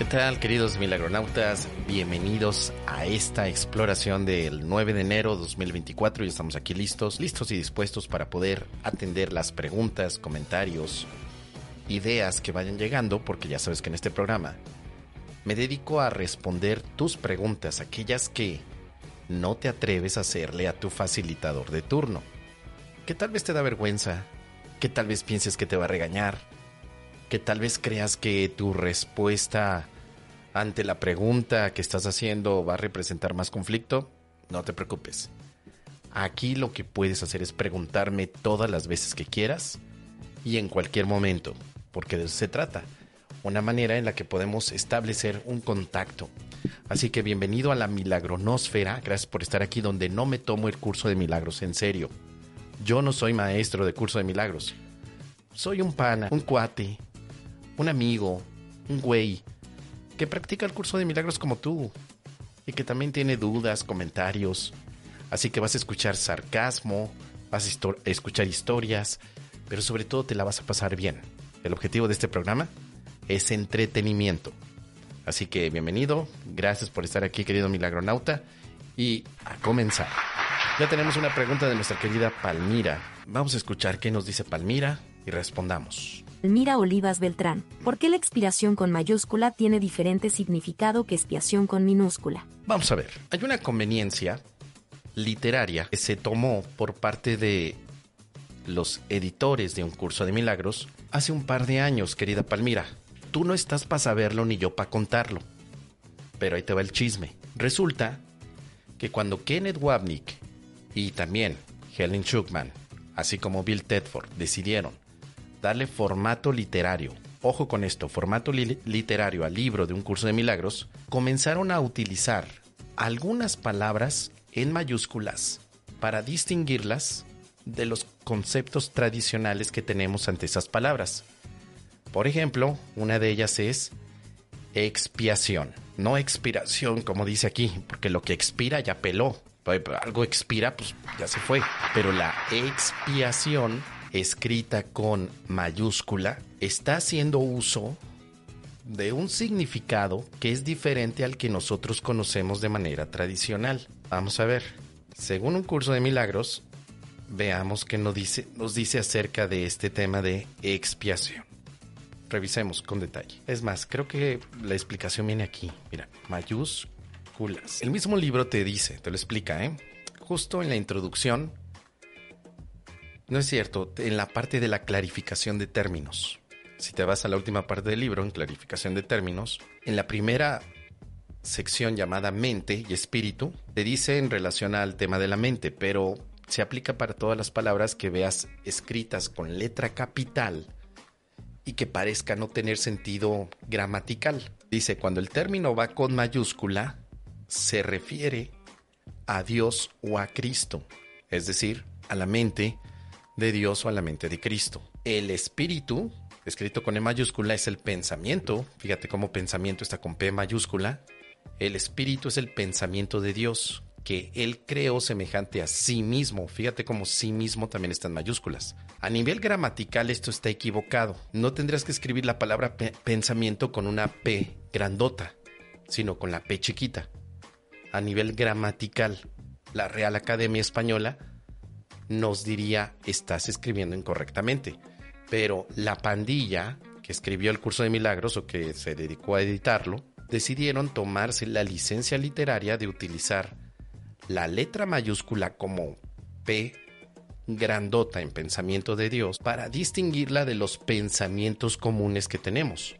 ¿Qué tal, queridos milagronautas? Bienvenidos a esta exploración del 9 de enero 2024. Ya estamos aquí listos, listos y dispuestos para poder atender las preguntas, comentarios, ideas que vayan llegando, porque ya sabes que en este programa me dedico a responder tus preguntas, aquellas que no te atreves a hacerle a tu facilitador de turno, que tal vez te da vergüenza, que tal vez pienses que te va a regañar, que tal vez creas que tu respuesta ante la pregunta que estás haciendo va a representar más conflicto, no te preocupes. Aquí lo que puedes hacer es preguntarme todas las veces que quieras y en cualquier momento, porque de eso se trata. Una manera en la que podemos establecer un contacto. Así que bienvenido a la Milagronosfera. Gracias por estar aquí donde no me tomo el curso de milagros en serio. Yo no soy maestro de curso de milagros. Soy un pana, un cuate, un amigo, un güey, que practica el curso de milagros como tú y que también tiene dudas, comentarios. Así que vas a escuchar sarcasmo, vas a escuchar historias, pero sobre todo te la vas a pasar bien. El objetivo de este programa es entretenimiento. Así que bienvenido, gracias por estar aquí querido milagronauta y a comenzar. Ya tenemos una pregunta de nuestra querida Palmira. Vamos a escuchar qué nos dice Palmira y respondamos. Mira Olivas Beltrán, ¿por qué la expiración con mayúscula tiene diferente significado que expiación con minúscula? Vamos a ver, hay una conveniencia literaria que se tomó por parte de los editores de un curso de milagros hace un par de años, querida Palmira. Tú no estás para saberlo ni yo para contarlo. Pero ahí te va el chisme. Resulta que cuando Kenneth Wapnick y también Helen Schuckman, así como Bill Tedford, decidieron darle formato literario, ojo con esto, formato literario al libro de un curso de milagros, comenzaron a utilizar algunas palabras en mayúsculas para distinguirlas de los conceptos tradicionales que tenemos ante esas palabras. Por ejemplo, una de ellas es expiación, no expiración como dice aquí, porque lo que expira ya peló. Algo expira, pues ya se fue. Pero la expiación escrita con mayúscula, está haciendo uso de un significado que es diferente al que nosotros conocemos de manera tradicional. Vamos a ver, según un curso de milagros, veamos qué nos dice, nos dice acerca de este tema de expiación. Revisemos con detalle. Es más, creo que la explicación viene aquí. Mira, mayúsculas. El mismo libro te dice, te lo explica, ¿eh? Justo en la introducción no es cierto, en la parte de la clarificación de términos. Si te vas a la última parte del libro, en clarificación de términos, en la primera sección llamada mente y espíritu, te dice en relación al tema de la mente, pero se aplica para todas las palabras que veas escritas con letra capital y que parezca no tener sentido gramatical. Dice, cuando el término va con mayúscula, se refiere a Dios o a Cristo, es decir, a la mente de Dios o a la mente de Cristo. El espíritu, escrito con E mayúscula, es el pensamiento. Fíjate cómo pensamiento está con P mayúscula. El espíritu es el pensamiento de Dios, que Él creó semejante a sí mismo. Fíjate cómo sí mismo también está en mayúsculas. A nivel gramatical esto está equivocado. No tendrás que escribir la palabra pensamiento con una P grandota, sino con la P chiquita. A nivel gramatical, la Real Academia Española nos diría estás escribiendo incorrectamente. Pero la pandilla que escribió el curso de milagros o que se dedicó a editarlo, decidieron tomarse la licencia literaria de utilizar la letra mayúscula como P grandota en pensamiento de Dios para distinguirla de los pensamientos comunes que tenemos.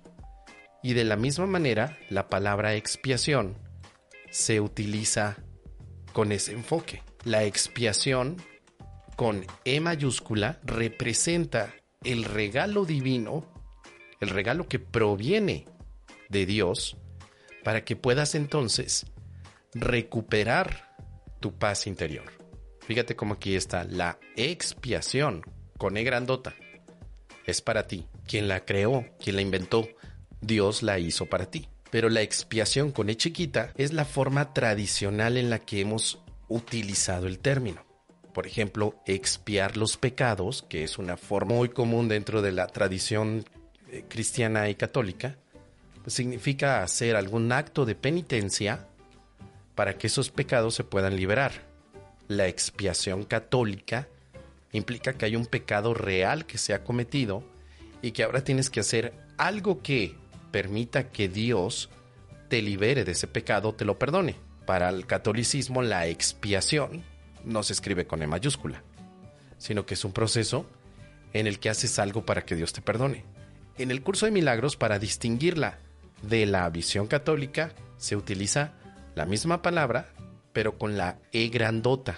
Y de la misma manera, la palabra expiación se utiliza con ese enfoque. La expiación con E mayúscula representa el regalo divino, el regalo que proviene de Dios, para que puedas entonces recuperar tu paz interior. Fíjate cómo aquí está la expiación con E grandota. Es para ti. Quien la creó, quien la inventó, Dios la hizo para ti. Pero la expiación con E chiquita es la forma tradicional en la que hemos utilizado el término por ejemplo, expiar los pecados, que es una forma muy común dentro de la tradición eh, cristiana y católica, significa hacer algún acto de penitencia para que esos pecados se puedan liberar. La expiación católica implica que hay un pecado real que se ha cometido y que ahora tienes que hacer algo que permita que Dios te libere de ese pecado, te lo perdone. Para el catolicismo la expiación no se escribe con E mayúscula, sino que es un proceso en el que haces algo para que Dios te perdone. En el curso de milagros, para distinguirla de la visión católica, se utiliza la misma palabra, pero con la E grandota,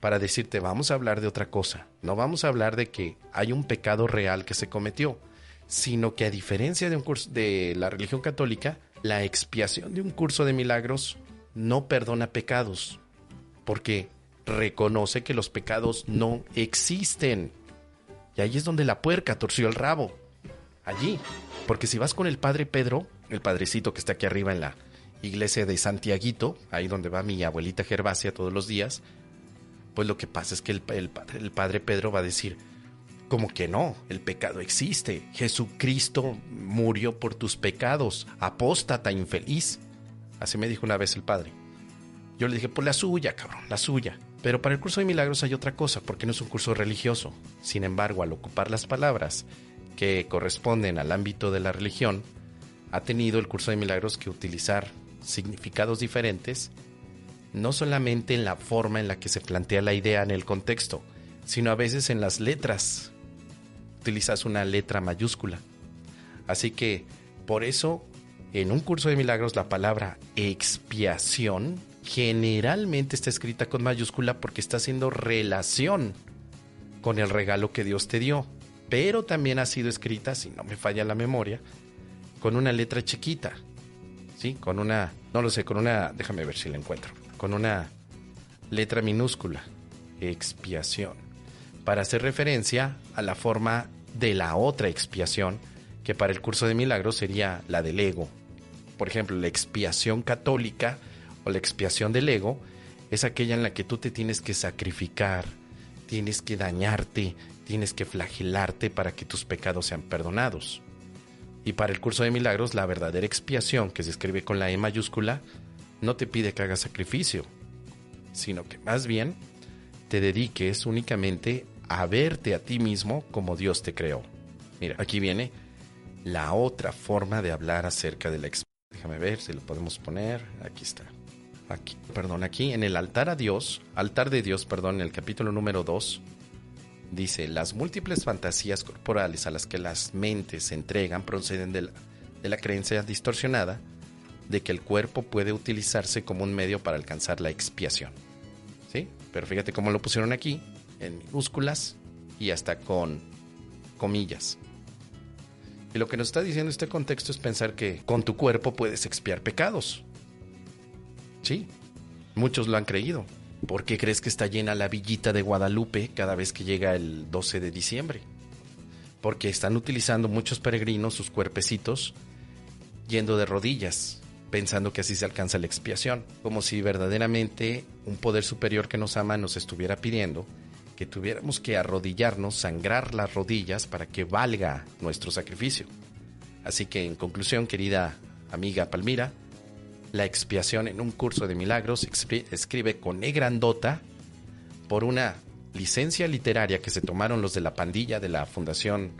para decirte, vamos a hablar de otra cosa. No vamos a hablar de que hay un pecado real que se cometió, sino que a diferencia de, un curso, de la religión católica, la expiación de un curso de milagros no perdona pecados, porque reconoce que los pecados no existen. Y ahí es donde la puerca torció el rabo. Allí. Porque si vas con el padre Pedro, el padrecito que está aquí arriba en la iglesia de Santiaguito, ahí donde va mi abuelita Gervasia todos los días, pues lo que pasa es que el, el, padre Pedro va a decir, como que no, el pecado existe. Jesucristo murió por tus pecados, apóstata infeliz. Así me dijo una vez el padre. Yo le dije, pues la suya, cabrón, la suya. Pero para el curso de milagros hay otra cosa, porque no es un curso religioso. Sin embargo, al ocupar las palabras que corresponden al ámbito de la religión, ha tenido el curso de milagros que utilizar significados diferentes, no solamente en la forma en la que se plantea la idea en el contexto, sino a veces en las letras utilizas una letra mayúscula. Así que por eso en un curso de milagros la palabra expiación generalmente está escrita con mayúscula porque está haciendo relación con el regalo que Dios te dio. Pero también ha sido escrita, si no me falla la memoria, con una letra chiquita. ¿Sí? Con una, no lo sé, con una, déjame ver si la encuentro, con una letra minúscula. Expiación. Para hacer referencia a la forma de la otra expiación, que para el curso de milagros sería la del ego. Por ejemplo, la expiación católica la expiación del ego es aquella en la que tú te tienes que sacrificar, tienes que dañarte, tienes que flagelarte para que tus pecados sean perdonados. Y para el curso de milagros, la verdadera expiación, que se escribe con la E mayúscula, no te pide que hagas sacrificio, sino que más bien te dediques únicamente a verte a ti mismo como Dios te creó. Mira, aquí viene la otra forma de hablar acerca de la expiación. Déjame ver si lo podemos poner. Aquí está. Perdón, aquí en el altar a Dios, altar de Dios, perdón, en el capítulo número 2, dice, las múltiples fantasías corporales a las que las mentes se entregan proceden de la, de la creencia distorsionada de que el cuerpo puede utilizarse como un medio para alcanzar la expiación. ¿Sí? Pero fíjate cómo lo pusieron aquí, en minúsculas y hasta con comillas. Y lo que nos está diciendo este contexto es pensar que con tu cuerpo puedes expiar pecados. Sí, muchos lo han creído. ¿Por qué crees que está llena la villita de Guadalupe cada vez que llega el 12 de diciembre? Porque están utilizando muchos peregrinos sus cuerpecitos yendo de rodillas, pensando que así se alcanza la expiación, como si verdaderamente un poder superior que nos ama nos estuviera pidiendo que tuviéramos que arrodillarnos, sangrar las rodillas para que valga nuestro sacrificio. Así que en conclusión, querida amiga Palmira, la expiación en un curso de milagros escribe con E grandota por una licencia literaria que se tomaron los de la pandilla de la Fundación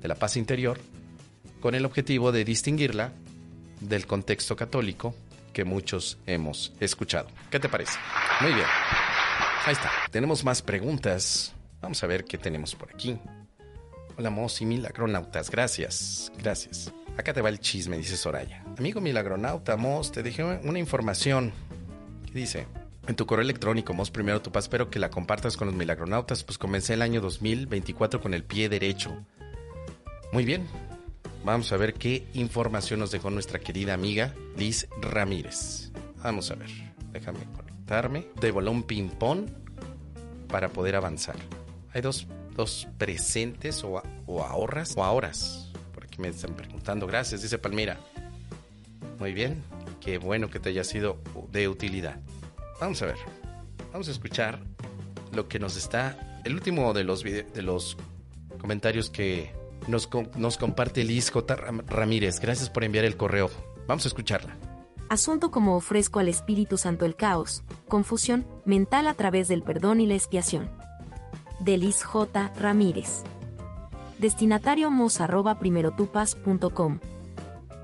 de la Paz Interior con el objetivo de distinguirla del contexto católico que muchos hemos escuchado. ¿Qué te parece? Muy bien. Ahí está. Tenemos más preguntas. Vamos a ver qué tenemos por aquí. Hola, Mos y Milagronautas. Gracias. Gracias. Acá te va el chisme, dice Soraya. Amigo Milagronauta, Mos, te dejé una información. ¿Qué dice? En tu correo electrónico, Mos, primero tu paz, espero que la compartas con los Milagronautas. Pues comencé el año 2024 con el pie derecho. Muy bien. Vamos a ver qué información nos dejó nuestra querida amiga Liz Ramírez. Vamos a ver. Déjame conectarme. De bolón ping-pong para poder avanzar. Hay dos, dos presentes o, o ahorras o ahorras. Me están preguntando. Gracias, dice Palmira. Muy bien. Qué bueno que te haya sido de utilidad. Vamos a ver. Vamos a escuchar lo que nos está. El último de los, de los comentarios que nos, nos comparte Liz J. Ramírez. Gracias por enviar el correo. Vamos a escucharla. Asunto como ofrezco al Espíritu Santo el caos, confusión, mental a través del perdón y la expiación. De Liz J. Ramírez. Destinatario mos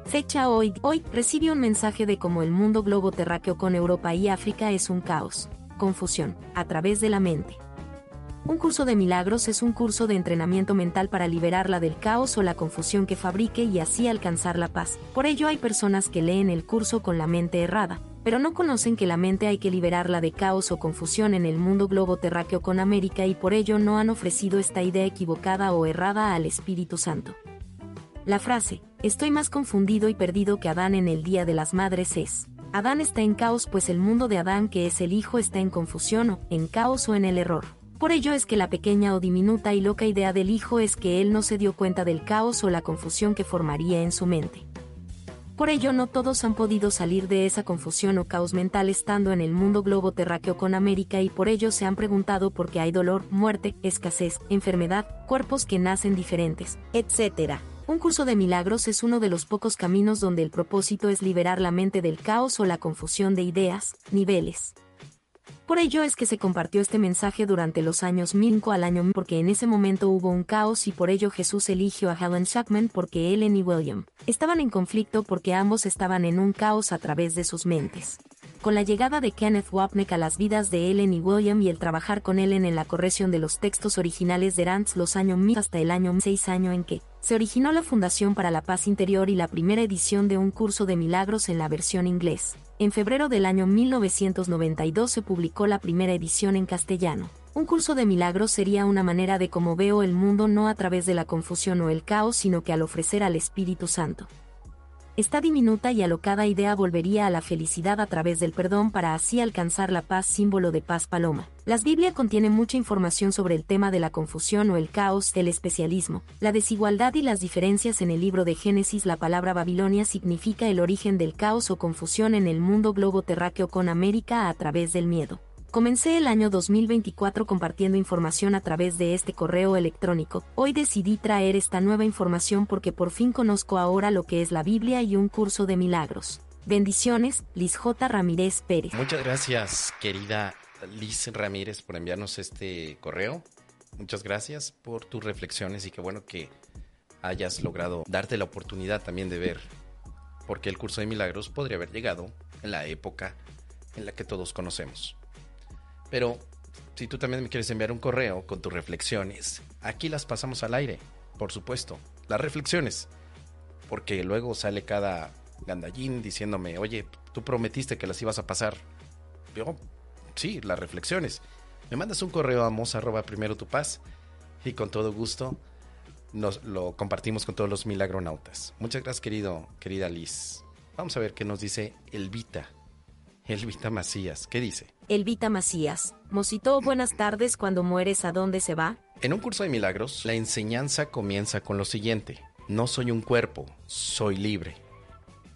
Fecha hoy. Hoy recibe un mensaje de cómo el mundo globo terráqueo con Europa y África es un caos, confusión, a través de la mente. Un curso de milagros es un curso de entrenamiento mental para liberarla del caos o la confusión que fabrique y así alcanzar la paz. Por ello hay personas que leen el curso con la mente errada, pero no conocen que la mente hay que liberarla de caos o confusión en el mundo globo terráqueo con América y por ello no han ofrecido esta idea equivocada o errada al Espíritu Santo. La frase, estoy más confundido y perdido que Adán en el Día de las Madres es, Adán está en caos pues el mundo de Adán que es el Hijo está en confusión o, en caos o en el error. Por ello es que la pequeña o diminuta y loca idea del hijo es que él no se dio cuenta del caos o la confusión que formaría en su mente. Por ello no todos han podido salir de esa confusión o caos mental estando en el mundo globo terráqueo con América y por ello se han preguntado por qué hay dolor, muerte, escasez, enfermedad, cuerpos que nacen diferentes, etc. Un curso de milagros es uno de los pocos caminos donde el propósito es liberar la mente del caos o la confusión de ideas, niveles, por ello es que se compartió este mensaje durante los años 1000 al año porque en ese momento hubo un caos y por ello Jesús eligió a Helen Shackman porque Ellen y William estaban en conflicto porque ambos estaban en un caos a través de sus mentes. Con la llegada de Kenneth Wapnick a las vidas de Ellen y William y el trabajar con Ellen en la corrección de los textos originales de Rantz los años 1000 hasta el año 6 año en que se originó la Fundación para la Paz Interior y la primera edición de un curso de milagros en la versión inglés. En febrero del año 1992 se publicó la primera edición en castellano. Un curso de milagros sería una manera de cómo veo el mundo no a través de la confusión o el caos, sino que al ofrecer al Espíritu Santo. Esta diminuta y alocada idea volvería a la felicidad a través del perdón para así alcanzar la paz símbolo de paz paloma. Las Biblia contiene mucha información sobre el tema de la confusión o el caos, el especialismo, la desigualdad y las diferencias en el libro de Génesis. La palabra Babilonia significa el origen del caos o confusión en el mundo globo terráqueo con América a través del miedo. Comencé el año 2024 compartiendo información a través de este correo electrónico. Hoy decidí traer esta nueva información porque por fin conozco ahora lo que es la Biblia y un curso de milagros. Bendiciones, Liz J. Ramírez Pérez. Muchas gracias, querida Liz Ramírez, por enviarnos este correo. Muchas gracias por tus reflexiones y qué bueno que hayas logrado darte la oportunidad también de ver porque el curso de milagros podría haber llegado en la época en la que todos conocemos. Pero si tú también me quieres enviar un correo con tus reflexiones, aquí las pasamos al aire, por supuesto. Las reflexiones. Porque luego sale cada gandallín diciéndome, oye, tú prometiste que las ibas a pasar. Yo, sí, las reflexiones. Me mandas un correo a mos primero tu paz y con todo gusto nos lo compartimos con todos los milagronautas. Muchas gracias, querido, querida Liz. Vamos a ver qué nos dice Elvita. Elvita Macías, ¿qué dice? Elvita Macías, Mosito, buenas tardes, cuando mueres, ¿a dónde se va? En un curso de milagros, la enseñanza comienza con lo siguiente. No soy un cuerpo, soy libre.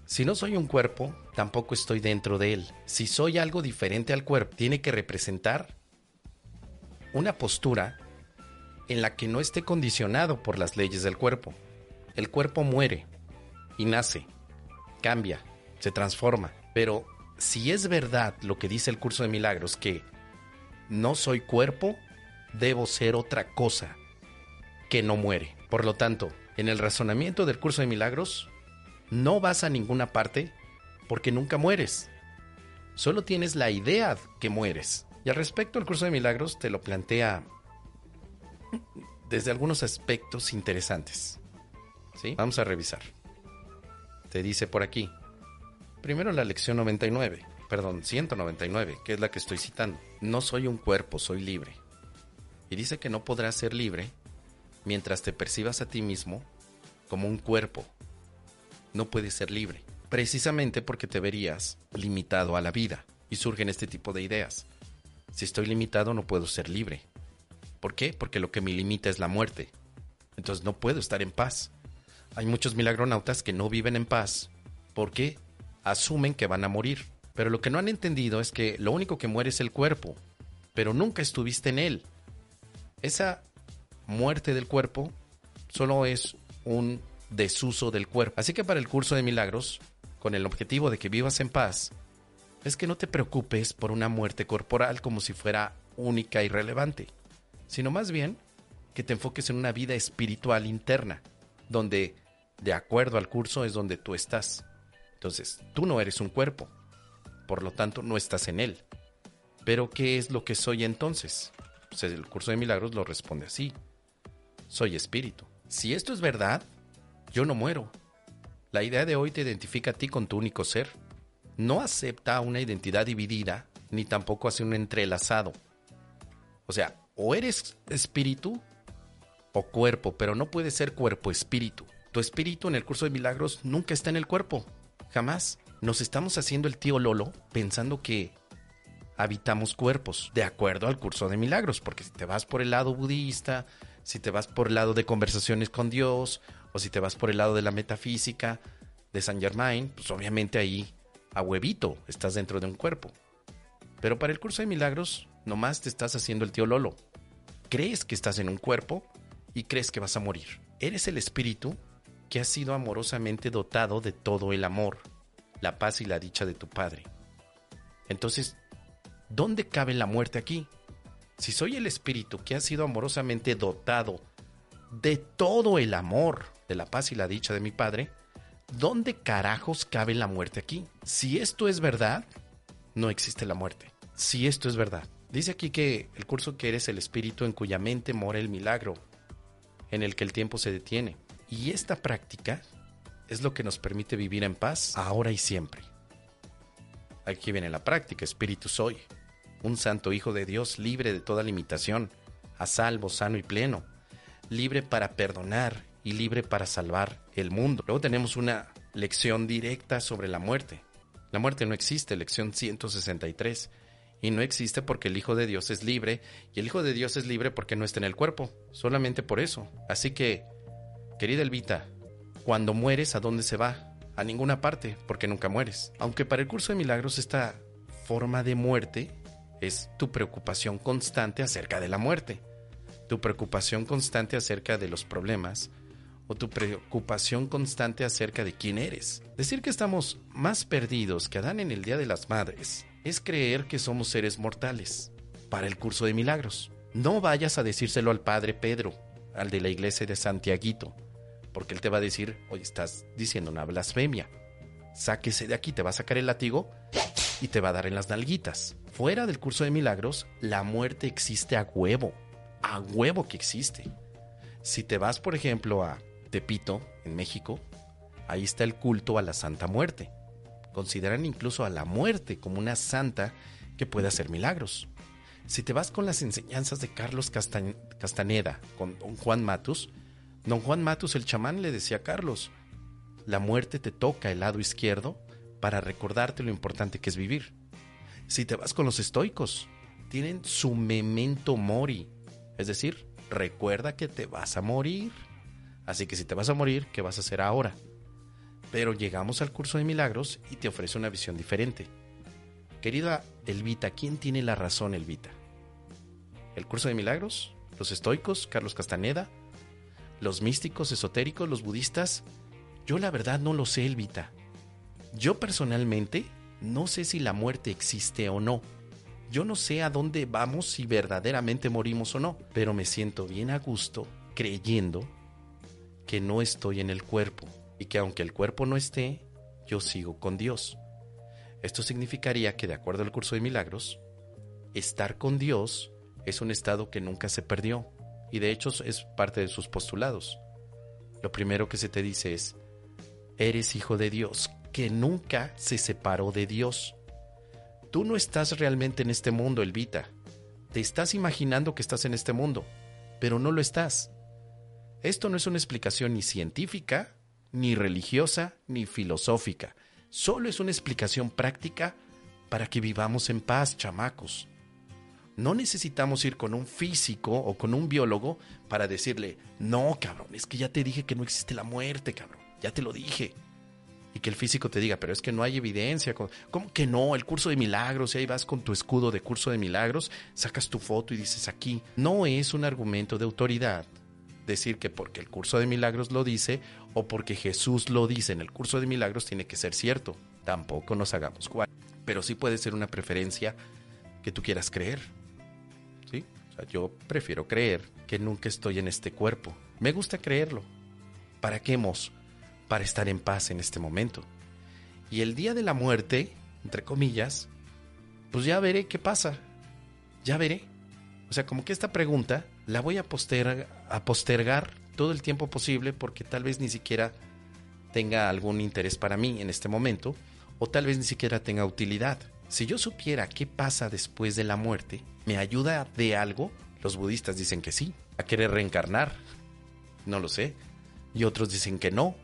Si no soy un cuerpo, tampoco estoy dentro de él. Si soy algo diferente al cuerpo, tiene que representar una postura en la que no esté condicionado por las leyes del cuerpo. El cuerpo muere y nace, cambia, se transforma, pero si es verdad lo que dice el curso de milagros, que no soy cuerpo, debo ser otra cosa que no muere. Por lo tanto, en el razonamiento del curso de milagros, no vas a ninguna parte porque nunca mueres. Solo tienes la idea que mueres. Y al respecto, el curso de milagros te lo plantea desde algunos aspectos interesantes. ¿Sí? Vamos a revisar. Te dice por aquí, Primero la lección 99, perdón, 199, que es la que estoy citando. No soy un cuerpo, soy libre. Y dice que no podrás ser libre mientras te percibas a ti mismo como un cuerpo. No puedes ser libre, precisamente porque te verías limitado a la vida. Y surgen este tipo de ideas. Si estoy limitado no puedo ser libre. ¿Por qué? Porque lo que me limita es la muerte. Entonces no puedo estar en paz. Hay muchos milagronautas que no viven en paz. ¿Por qué? Asumen que van a morir. Pero lo que no han entendido es que lo único que muere es el cuerpo, pero nunca estuviste en él. Esa muerte del cuerpo solo es un desuso del cuerpo. Así que para el curso de milagros, con el objetivo de que vivas en paz, es que no te preocupes por una muerte corporal como si fuera única y relevante, sino más bien que te enfoques en una vida espiritual interna, donde, de acuerdo al curso, es donde tú estás. Entonces, tú no eres un cuerpo, por lo tanto, no estás en él. Pero, ¿qué es lo que soy entonces? Pues el curso de milagros lo responde así. Soy espíritu. Si esto es verdad, yo no muero. La idea de hoy te identifica a ti con tu único ser. No acepta una identidad dividida, ni tampoco hace un entrelazado. O sea, o eres espíritu o cuerpo, pero no puede ser cuerpo-espíritu. Tu espíritu en el curso de milagros nunca está en el cuerpo. Jamás. Nos estamos haciendo el tío Lolo pensando que habitamos cuerpos, de acuerdo al curso de milagros, porque si te vas por el lado budista, si te vas por el lado de conversaciones con Dios, o si te vas por el lado de la metafísica de Saint Germain, pues obviamente ahí a huevito estás dentro de un cuerpo. Pero para el curso de milagros, nomás te estás haciendo el tío Lolo. Crees que estás en un cuerpo y crees que vas a morir. Eres el espíritu que ha sido amorosamente dotado de todo el amor, la paz y la dicha de tu Padre. Entonces, ¿dónde cabe la muerte aquí? Si soy el espíritu que ha sido amorosamente dotado de todo el amor, de la paz y la dicha de mi Padre, ¿dónde carajos cabe la muerte aquí? Si esto es verdad, no existe la muerte. Si esto es verdad. Dice aquí que el curso que eres el espíritu en cuya mente mora el milagro, en el que el tiempo se detiene. Y esta práctica es lo que nos permite vivir en paz ahora y siempre. Aquí viene la práctica, espíritu soy, un santo hijo de Dios libre de toda limitación, a salvo, sano y pleno, libre para perdonar y libre para salvar el mundo. Luego tenemos una lección directa sobre la muerte. La muerte no existe, lección 163. Y no existe porque el Hijo de Dios es libre, y el Hijo de Dios es libre porque no está en el cuerpo, solamente por eso. Así que, querida Elvita, cuando mueres, ¿a dónde se va? A ninguna parte, porque nunca mueres. Aunque para el curso de milagros esta forma de muerte es tu preocupación constante acerca de la muerte, tu preocupación constante acerca de los problemas, o tu preocupación constante acerca de quién eres. Decir que estamos más perdidos que Adán en el Día de las Madres es creer que somos seres mortales. Para el curso de milagros, no vayas a decírselo al Padre Pedro, al de la iglesia de Santiaguito, porque él te va a decir, oye, estás diciendo una blasfemia. Sáquese de aquí, te va a sacar el látigo y te va a dar en las nalguitas. Fuera del curso de milagros, la muerte existe a huevo, a huevo que existe. Si te vas, por ejemplo, a Tepito, en México, ahí está el culto a la Santa Muerte. Consideran incluso a la muerte como una santa que puede hacer milagros. Si te vas con las enseñanzas de Carlos Castaneda, con don Juan Matus, don Juan Matus el chamán le decía a Carlos, la muerte te toca el lado izquierdo para recordarte lo importante que es vivir. Si te vas con los estoicos, tienen su memento mori, es decir, recuerda que te vas a morir. Así que si te vas a morir, ¿qué vas a hacer ahora? Pero llegamos al curso de milagros y te ofrece una visión diferente. Querida Elvita, ¿quién tiene la razón, Elvita? ¿El curso de milagros? ¿Los estoicos? ¿Carlos Castaneda? ¿Los místicos, esotéricos, los budistas? Yo la verdad no lo sé, Elvita. Yo personalmente no sé si la muerte existe o no. Yo no sé a dónde vamos si verdaderamente morimos o no, pero me siento bien a gusto creyendo que no estoy en el cuerpo y que aunque el cuerpo no esté, yo sigo con Dios. Esto significaría que de acuerdo al curso de milagros, estar con Dios es un estado que nunca se perdió y de hecho es parte de sus postulados. Lo primero que se te dice es, eres hijo de Dios, que nunca se separó de Dios. Tú no estás realmente en este mundo, Elvita. Te estás imaginando que estás en este mundo, pero no lo estás. Esto no es una explicación ni científica, ni religiosa, ni filosófica. Solo es una explicación práctica para que vivamos en paz, chamacos. No necesitamos ir con un físico o con un biólogo para decirle, no, cabrón, es que ya te dije que no existe la muerte, cabrón, ya te lo dije. Y que el físico te diga, pero es que no hay evidencia. ¿Cómo que no? El curso de milagros, y ahí vas con tu escudo de curso de milagros, sacas tu foto y dices aquí. No es un argumento de autoridad decir que porque el curso de milagros lo dice o porque Jesús lo dice en el curso de milagros tiene que ser cierto. Tampoco nos hagamos cual. Pero sí puede ser una preferencia que tú quieras creer. ¿Sí? O sea, yo prefiero creer que nunca estoy en este cuerpo. Me gusta creerlo. ¿Para qué hemos? Para estar en paz en este momento. Y el día de la muerte, entre comillas, pues ya veré qué pasa. Ya veré. O sea, como que esta pregunta la voy a, a postergar todo el tiempo posible porque tal vez ni siquiera tenga algún interés para mí en este momento o tal vez ni siquiera tenga utilidad. Si yo supiera qué pasa después de la muerte, ¿me ayuda de algo? Los budistas dicen que sí, a querer reencarnar. No lo sé. Y otros dicen que no,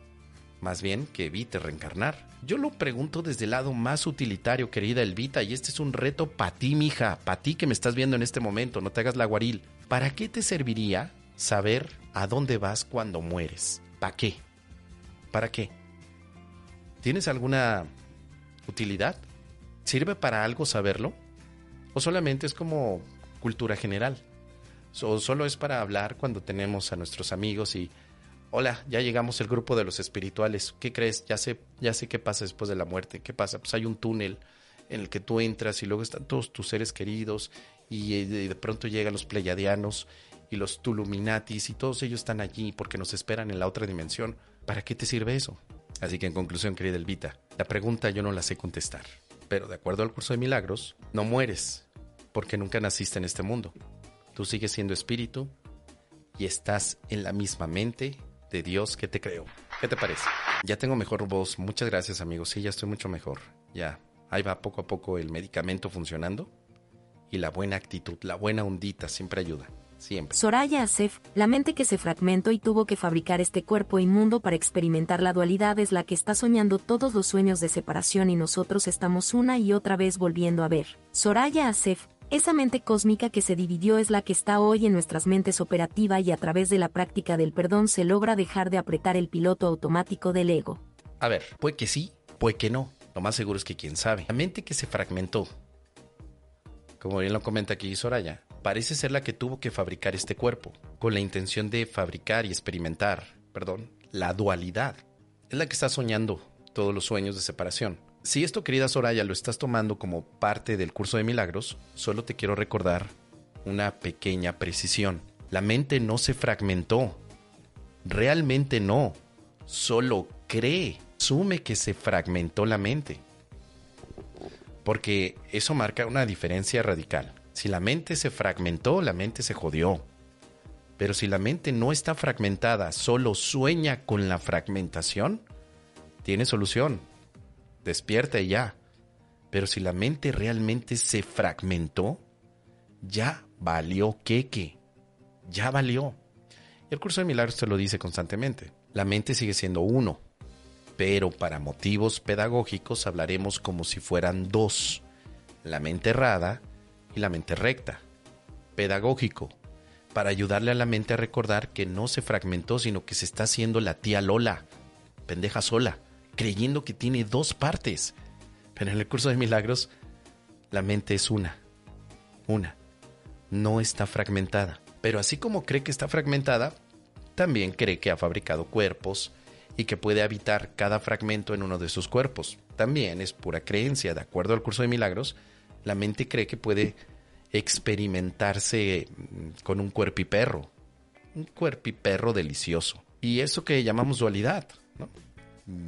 más bien que evite reencarnar. Yo lo pregunto desde el lado más utilitario, querida Elvita, y este es un reto para ti, mija, para ti que me estás viendo en este momento, no te hagas la guaril. ¿Para qué te serviría saber a dónde vas cuando mueres? ¿Para qué? ¿Para qué? ¿Tienes alguna utilidad? ¿Sirve para algo saberlo? ¿O solamente es como cultura general? ¿O solo es para hablar cuando tenemos a nuestros amigos y hola, ya llegamos el grupo de los espirituales, ¿qué crees? Ya sé, ya sé qué pasa después de la muerte, ¿qué pasa? Pues hay un túnel en el que tú entras y luego están todos tus seres queridos y, eh, de pronto llegan los pleiadianos y los tuluminatis y todos ellos están allí porque nos esperan en la otra dimensión. ¿Para qué te sirve eso? Así que en conclusión, querida Elvita, la pregunta yo no la sé contestar, pero de acuerdo al curso de milagros, no mueres porque nunca naciste en este mundo. Tú sigues siendo espíritu y estás en la misma mente, de Dios que te creo. ¿Qué te parece? Ya tengo mejor voz. Muchas gracias, amigos. Sí, ya estoy mucho mejor. Ya. Ahí va poco a poco el medicamento funcionando. Y la buena actitud, la buena ondita siempre ayuda. Siempre. Soraya Asef, la mente que se fragmentó y tuvo que fabricar este cuerpo inmundo para experimentar la dualidad es la que está soñando todos los sueños de separación y nosotros estamos una y otra vez volviendo a ver. Soraya Asef, esa mente cósmica que se dividió es la que está hoy en nuestras mentes operativa y a través de la práctica del perdón se logra dejar de apretar el piloto automático del ego. A ver, puede que sí, puede que no. Lo más seguro es que quién sabe. La mente que se fragmentó, como bien lo comenta aquí Soraya, parece ser la que tuvo que fabricar este cuerpo, con la intención de fabricar y experimentar, perdón, la dualidad. Es la que está soñando todos los sueños de separación. Si esto, querida Soraya, lo estás tomando como parte del curso de milagros, solo te quiero recordar una pequeña precisión. La mente no se fragmentó. Realmente no. Solo cree, asume que se fragmentó la mente. Porque eso marca una diferencia radical. Si la mente se fragmentó, la mente se jodió. Pero si la mente no está fragmentada, solo sueña con la fragmentación, tiene solución despierta y ya. Pero si la mente realmente se fragmentó, ya valió queque. Ya valió. Y el curso de milagros te lo dice constantemente. La mente sigue siendo uno, pero para motivos pedagógicos hablaremos como si fueran dos. La mente errada y la mente recta. Pedagógico, para ayudarle a la mente a recordar que no se fragmentó, sino que se está haciendo la tía Lola, pendeja sola creyendo que tiene dos partes. Pero en el curso de milagros, la mente es una. Una. No está fragmentada. Pero así como cree que está fragmentada, también cree que ha fabricado cuerpos y que puede habitar cada fragmento en uno de sus cuerpos. También es pura creencia. De acuerdo al curso de milagros, la mente cree que puede experimentarse con un cuerpiperro. Un cuerpiperro delicioso. Y eso que llamamos dualidad, ¿no?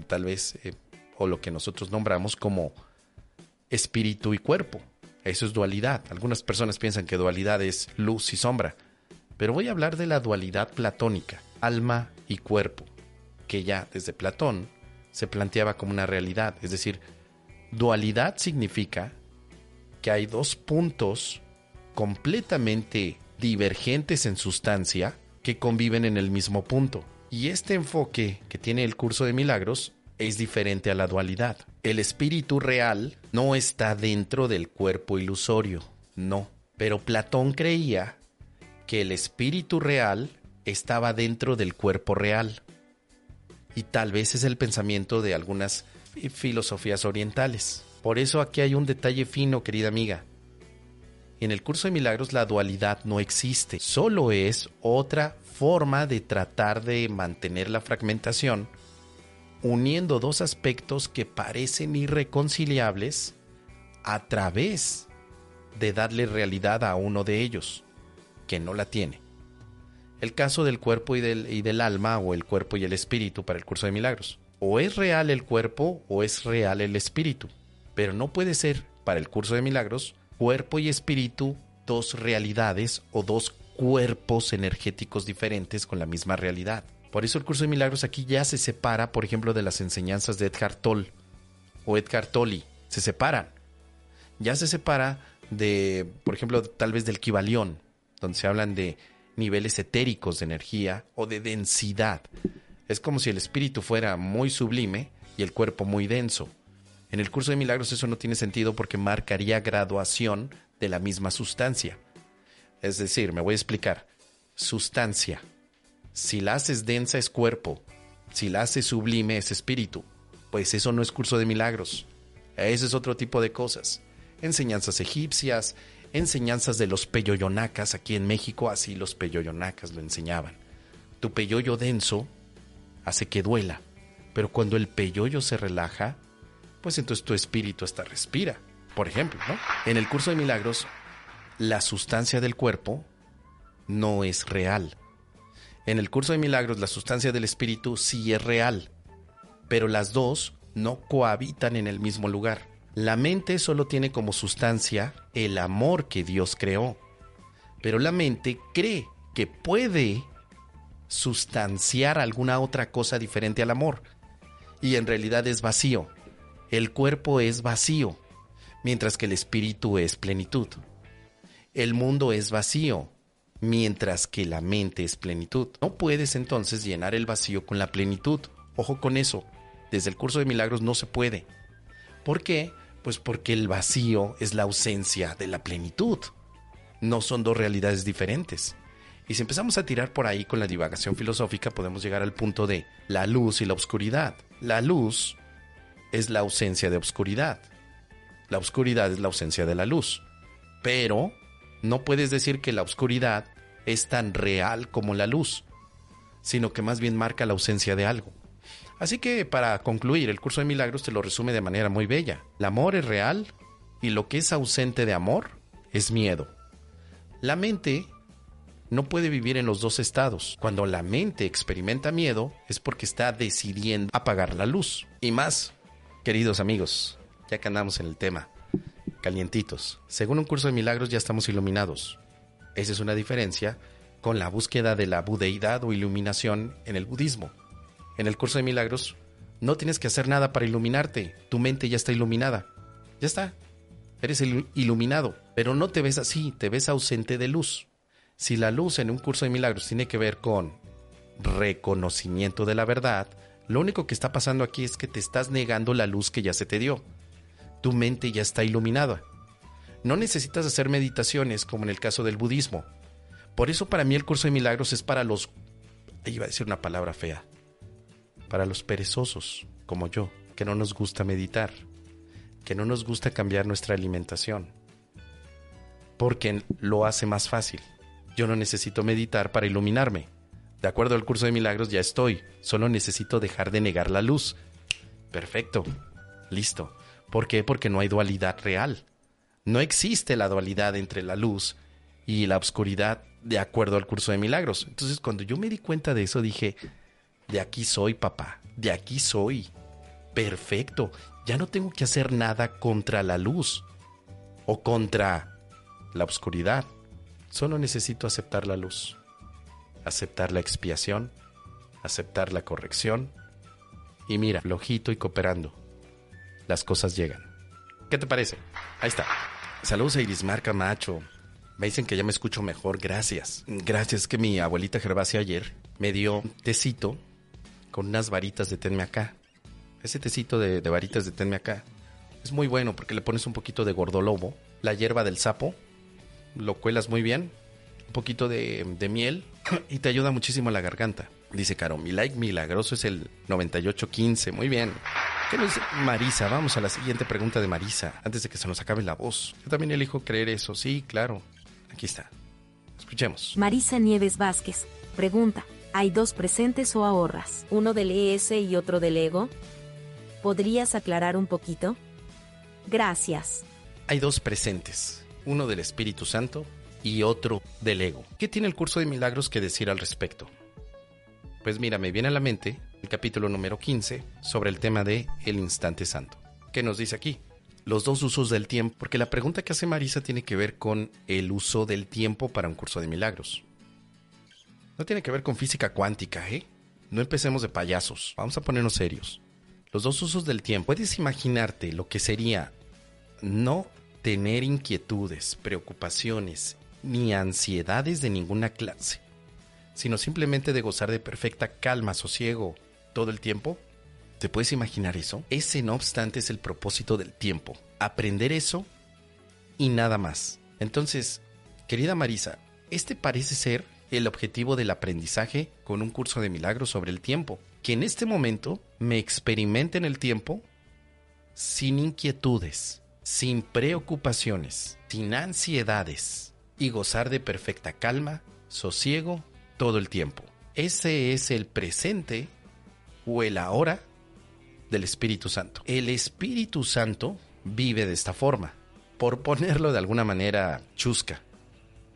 tal vez, eh, o lo que nosotros nombramos como espíritu y cuerpo. Eso es dualidad. Algunas personas piensan que dualidad es luz y sombra, pero voy a hablar de la dualidad platónica, alma y cuerpo, que ya desde Platón se planteaba como una realidad. Es decir, dualidad significa que hay dos puntos completamente divergentes en sustancia que conviven en el mismo punto. Y este enfoque que tiene el curso de milagros es diferente a la dualidad. El espíritu real no está dentro del cuerpo ilusorio, no. Pero Platón creía que el espíritu real estaba dentro del cuerpo real. Y tal vez es el pensamiento de algunas filosofías orientales. Por eso aquí hay un detalle fino, querida amiga. En el curso de milagros la dualidad no existe, solo es otra forma de tratar de mantener la fragmentación uniendo dos aspectos que parecen irreconciliables a través de darle realidad a uno de ellos, que no la tiene. El caso del cuerpo y del, y del alma o el cuerpo y el espíritu para el curso de milagros. O es real el cuerpo o es real el espíritu, pero no puede ser para el curso de milagros cuerpo y espíritu dos realidades o dos cuerpos energéticos diferentes con la misma realidad. Por eso el curso de milagros aquí ya se separa, por ejemplo, de las enseñanzas de Edgar Toll o Edgar Tolle. Se separan. Ya se separa de, por ejemplo, tal vez del Kibalión, donde se hablan de niveles etéricos de energía o de densidad. Es como si el espíritu fuera muy sublime y el cuerpo muy denso. En el curso de milagros eso no tiene sentido porque marcaría graduación de la misma sustancia. Es decir, me voy a explicar. Sustancia, si la haces densa es cuerpo, si la haces sublime es espíritu. Pues eso no es curso de milagros. Ese es otro tipo de cosas. Enseñanzas egipcias, enseñanzas de los peyoyonacas aquí en México, así los peyoyonacas lo enseñaban. Tu peyoyo denso hace que duela, pero cuando el peyoyo se relaja, pues entonces tu espíritu hasta respira. Por ejemplo, ¿no? En el curso de milagros, la sustancia del cuerpo no es real en el curso de milagros la sustancia del espíritu sí es real, pero las dos no cohabitan en el mismo lugar. La mente solo tiene como sustancia el amor que Dios creó, pero la mente cree que puede sustanciar alguna otra cosa diferente al amor, y en realidad es vacío. El cuerpo es vacío, mientras que el espíritu es plenitud. El mundo es vacío, mientras que la mente es plenitud. No puedes entonces llenar el vacío con la plenitud. Ojo con eso. Desde el curso de milagros no se puede. ¿Por qué? Pues porque el vacío es la ausencia de la plenitud. No son dos realidades diferentes. Y si empezamos a tirar por ahí con la divagación filosófica, podemos llegar al punto de la luz y la oscuridad. La luz es la ausencia de oscuridad. La oscuridad es la ausencia de la luz. Pero no puedes decir que la oscuridad es tan real como la luz, sino que más bien marca la ausencia de algo. Así que para concluir, el curso de milagros te lo resume de manera muy bella. El amor es real y lo que es ausente de amor es miedo. La mente no puede vivir en los dos estados. Cuando la mente experimenta miedo es porque está decidiendo apagar la luz. Y más, queridos amigos, ya que andamos en el tema, calientitos. Según un curso de milagros ya estamos iluminados. Esa es una diferencia con la búsqueda de la budeidad o iluminación en el budismo. En el curso de milagros no tienes que hacer nada para iluminarte. Tu mente ya está iluminada. Ya está. Eres iluminado. Pero no te ves así, te ves ausente de luz. Si la luz en un curso de milagros tiene que ver con reconocimiento de la verdad, lo único que está pasando aquí es que te estás negando la luz que ya se te dio tu mente ya está iluminada. No necesitas hacer meditaciones como en el caso del budismo. Por eso para mí el curso de milagros es para los... iba a decir una palabra fea. Para los perezosos, como yo, que no nos gusta meditar, que no nos gusta cambiar nuestra alimentación. Porque lo hace más fácil. Yo no necesito meditar para iluminarme. De acuerdo al curso de milagros ya estoy. Solo necesito dejar de negar la luz. Perfecto. Listo. ¿Por qué? Porque no hay dualidad real. No existe la dualidad entre la luz y la oscuridad de acuerdo al curso de milagros. Entonces cuando yo me di cuenta de eso dije, de aquí soy papá, de aquí soy. Perfecto, ya no tengo que hacer nada contra la luz o contra la oscuridad. Solo necesito aceptar la luz, aceptar la expiación, aceptar la corrección y mira, flojito y cooperando las cosas llegan. ¿Qué te parece? Ahí está. Saludos a Irismar Camacho. Me dicen que ya me escucho mejor. Gracias. Gracias que mi abuelita Gervasia ayer me dio tecito con unas varitas de tenme acá. Ese tecito de, varitas de tenme acá es muy bueno porque le pones un poquito de gordolobo, la hierba del sapo, lo cuelas muy bien, un poquito de miel y te ayuda muchísimo la garganta. Dice Caro, mi like milagroso es el 9815. Muy bien. ¿Qué nos dice Marisa? Vamos a la siguiente pregunta de Marisa, antes de que se nos acabe la voz. Yo también elijo creer eso, sí, claro. Aquí está. Escuchemos. Marisa Nieves Vázquez pregunta: ¿hay dos presentes o ahorras? ¿Uno del ES y otro del ego? ¿Podrías aclarar un poquito? Gracias. Hay dos presentes, uno del Espíritu Santo y otro del ego. ¿Qué tiene el curso de milagros que decir al respecto? Pues mira, me viene a la mente el capítulo número 15 sobre el tema de el instante santo. ¿Qué nos dice aquí? Los dos usos del tiempo, porque la pregunta que hace Marisa tiene que ver con el uso del tiempo para un curso de milagros. No tiene que ver con física cuántica, ¿eh? No empecemos de payasos, vamos a ponernos serios. Los dos usos del tiempo. Puedes imaginarte lo que sería no tener inquietudes, preocupaciones ni ansiedades de ninguna clase, sino simplemente de gozar de perfecta calma, sosiego todo el tiempo. ¿Te puedes imaginar eso? Ese no obstante es el propósito del tiempo. Aprender eso y nada más. Entonces, querida Marisa, este parece ser el objetivo del aprendizaje con un curso de milagros sobre el tiempo. Que en este momento me experimente en el tiempo sin inquietudes, sin preocupaciones, sin ansiedades y gozar de perfecta calma, sosiego todo el tiempo. Ese es el presente o el ahora del Espíritu Santo. El Espíritu Santo vive de esta forma, por ponerlo de alguna manera chusca.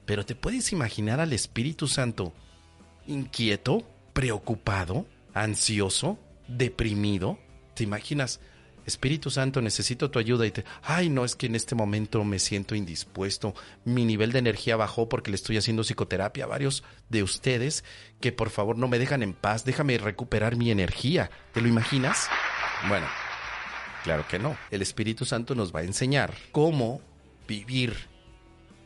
Pero ¿te puedes imaginar al Espíritu Santo inquieto, preocupado, ansioso, deprimido? ¿Te imaginas? Espíritu Santo, necesito tu ayuda y te, ay, no, es que en este momento me siento indispuesto, mi nivel de energía bajó porque le estoy haciendo psicoterapia a varios de ustedes que por favor no me dejan en paz, déjame recuperar mi energía. ¿Te lo imaginas? Bueno, claro que no. El Espíritu Santo nos va a enseñar cómo vivir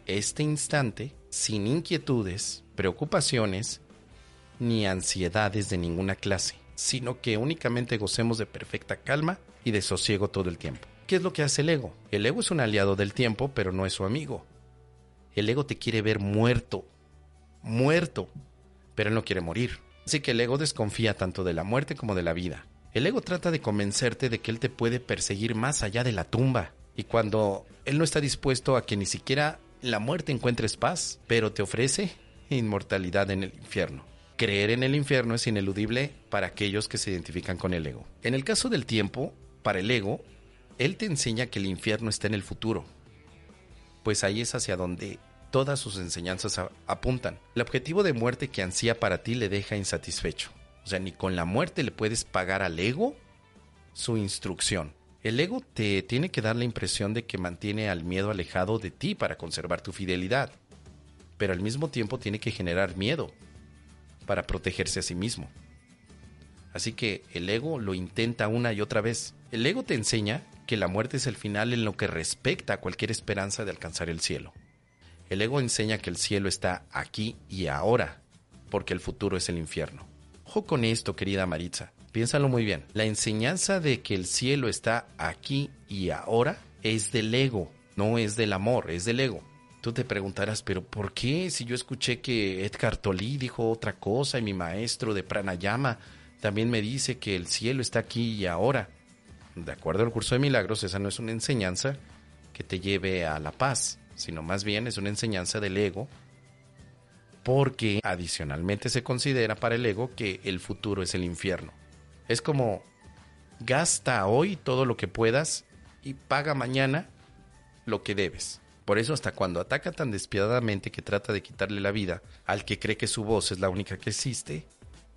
este instante sin inquietudes, preocupaciones ni ansiedades de ninguna clase, sino que únicamente gocemos de perfecta calma y de sosiego todo el tiempo. ¿Qué es lo que hace el ego? El ego es un aliado del tiempo, pero no es su amigo. El ego te quiere ver muerto, muerto, pero no quiere morir. Así que el ego desconfía tanto de la muerte como de la vida. El ego trata de convencerte de que él te puede perseguir más allá de la tumba. Y cuando él no está dispuesto a que ni siquiera la muerte encuentres paz, pero te ofrece inmortalidad en el infierno. Creer en el infierno es ineludible para aquellos que se identifican con el ego. En el caso del tiempo, para el ego, él te enseña que el infierno está en el futuro, pues ahí es hacia donde todas sus enseñanzas apuntan. El objetivo de muerte que ansía para ti le deja insatisfecho. O sea, ni con la muerte le puedes pagar al ego su instrucción. El ego te tiene que dar la impresión de que mantiene al miedo alejado de ti para conservar tu fidelidad, pero al mismo tiempo tiene que generar miedo para protegerse a sí mismo. Así que el ego lo intenta una y otra vez. El ego te enseña que la muerte es el final en lo que respecta a cualquier esperanza de alcanzar el cielo. El ego enseña que el cielo está aquí y ahora, porque el futuro es el infierno. Ojo con esto, querida Maritza. Piénsalo muy bien. La enseñanza de que el cielo está aquí y ahora es del ego, no es del amor, es del ego. Tú te preguntarás, pero ¿por qué si yo escuché que Edgar Tolle dijo otra cosa y mi maestro de pranayama también me dice que el cielo está aquí y ahora? De acuerdo al curso de milagros, esa no es una enseñanza que te lleve a la paz, sino más bien es una enseñanza del ego, porque adicionalmente se considera para el ego que el futuro es el infierno. Es como gasta hoy todo lo que puedas y paga mañana lo que debes. Por eso hasta cuando ataca tan despiadadamente que trata de quitarle la vida al que cree que su voz es la única que existe,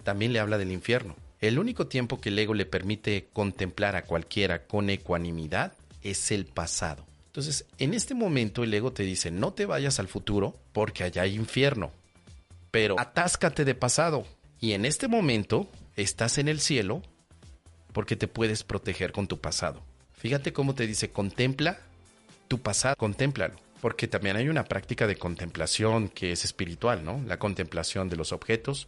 también le habla del infierno. El único tiempo que el ego le permite contemplar a cualquiera con ecuanimidad es el pasado. Entonces, en este momento el ego te dice, no te vayas al futuro porque allá hay infierno, pero atáscate de pasado. Y en este momento estás en el cielo porque te puedes proteger con tu pasado. Fíjate cómo te dice, contempla tu pasado, contémplalo. Porque también hay una práctica de contemplación que es espiritual, ¿no? La contemplación de los objetos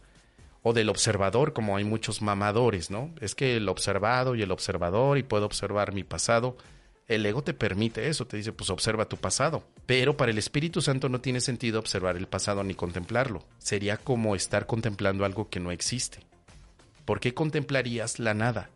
o del observador, como hay muchos mamadores, ¿no? Es que el observado y el observador y puedo observar mi pasado. El ego te permite eso, te dice, pues observa tu pasado. Pero para el Espíritu Santo no tiene sentido observar el pasado ni contemplarlo. Sería como estar contemplando algo que no existe. ¿Por qué contemplarías la nada?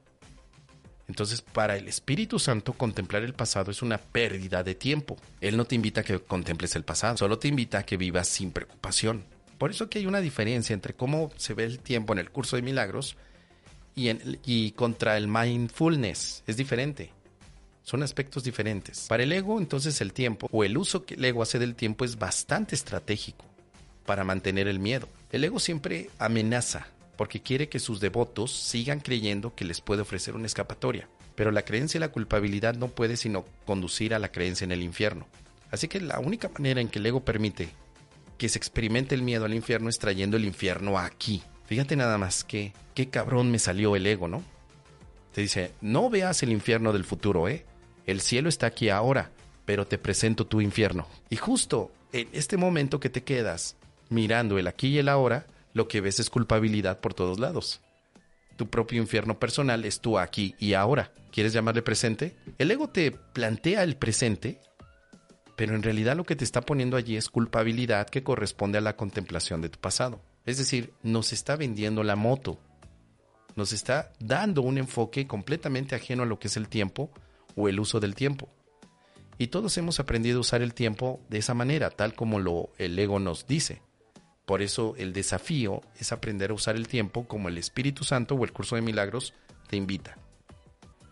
Entonces, para el Espíritu Santo, contemplar el pasado es una pérdida de tiempo. Él no te invita a que contemples el pasado, solo te invita a que vivas sin preocupación. Por eso que hay una diferencia entre cómo se ve el tiempo en el curso de milagros y, contra el mindfulness. Es diferente. Son aspectos diferentes. Para el ego, entonces el tiempo o el uso que el ego hace del tiempo es bastante estratégico para mantener el miedo. El ego siempre amenaza porque quiere que sus devotos sigan creyendo que les puede ofrecer una escapatoria. Pero la creencia y la culpabilidad no puede sino conducir a la creencia en el infierno. Así que la única manera en que el ego permite que se experimente el miedo al infierno es trayendo el infierno aquí. Fíjate nada más que qué cabrón me salió el ego, ¿no? Te dice, no veas el infierno del futuro, ¿eh? El cielo está aquí ahora, pero te presento tu infierno. Y justo en este momento que te quedas mirando el aquí y el ahora, lo que ves es culpabilidad por todos lados. Tu propio infierno personal es tu aquí y ahora. ¿Quieres llamarle presente? El ego te plantea el presente, pero en realidad lo que te está poniendo allí es culpabilidad que corresponde a la contemplación de tu pasado. Es decir, nos está vendiendo la moto. Nos está dando un enfoque completamente ajeno a lo que es el tiempo o el uso del tiempo. Y todos hemos aprendido a usar el tiempo de esa manera, tal como lo el ego nos dice. Por eso el desafío es aprender a usar el tiempo como el Espíritu Santo o el curso de milagros te invita.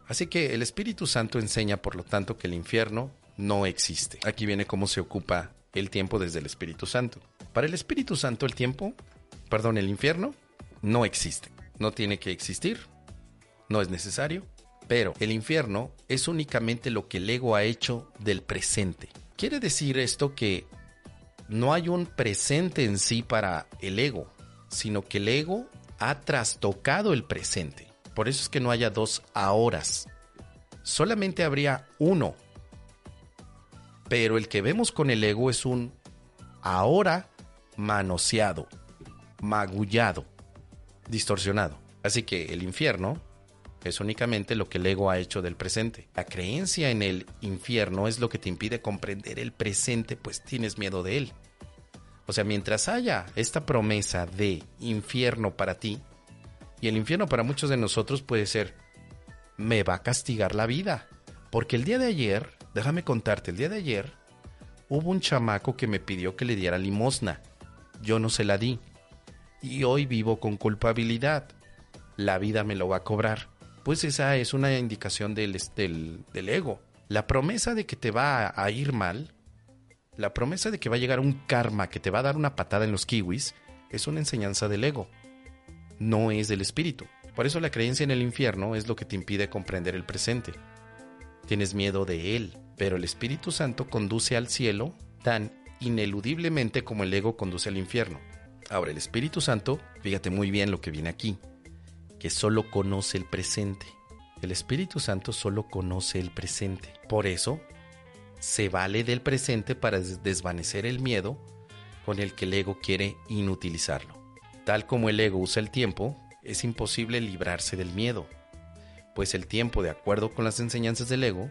Así que el Espíritu Santo enseña, por lo tanto, que el infierno no existe. Aquí viene cómo se ocupa el tiempo desde el Espíritu Santo. Para el Espíritu Santo el tiempo, perdón, el infierno no existe. No tiene que existir. No es necesario pero el infierno es únicamente lo que el ego ha hecho del presente. Quiere decir esto que no hay un presente en sí para el ego, sino que el ego ha trastocado el presente. Por eso es que no haya dos ahoras. Solamente habría uno. Pero el que vemos con el ego es un ahora manoseado, magullado, distorsionado. Así que el infierno es únicamente lo que el ego ha hecho del presente. La creencia en el infierno es lo que te impide comprender el presente, pues tienes miedo de él. O sea, mientras haya esta promesa de infierno para ti, y el infierno para muchos de nosotros puede ser, me va a castigar la vida. Porque el día de ayer, déjame contarte, el día de ayer hubo un chamaco que me pidió que le diera limosna. Yo no se la di. Y hoy vivo con culpabilidad. La vida me lo va a cobrar pues esa es una indicación del, del, ego. La promesa de que te va a, ir mal, la promesa de que va a llegar un karma que te va a dar una patada en los kiwis, es una enseñanza del ego, no es del espíritu. Por eso la creencia en el infierno es lo que te impide comprender el presente. Tienes miedo de él, pero el Espíritu Santo conduce al cielo tan ineludiblemente como el ego conduce al infierno. Ahora, el Espíritu Santo, fíjate muy bien lo que viene aquí, que solo conoce el presente. El Espíritu Santo solo conoce el presente. Por eso, se vale del presente para desvanecer el miedo con el que el ego quiere inutilizarlo. Tal como el ego usa el tiempo, es imposible librarse del miedo, pues el tiempo, de acuerdo con las enseñanzas del ego,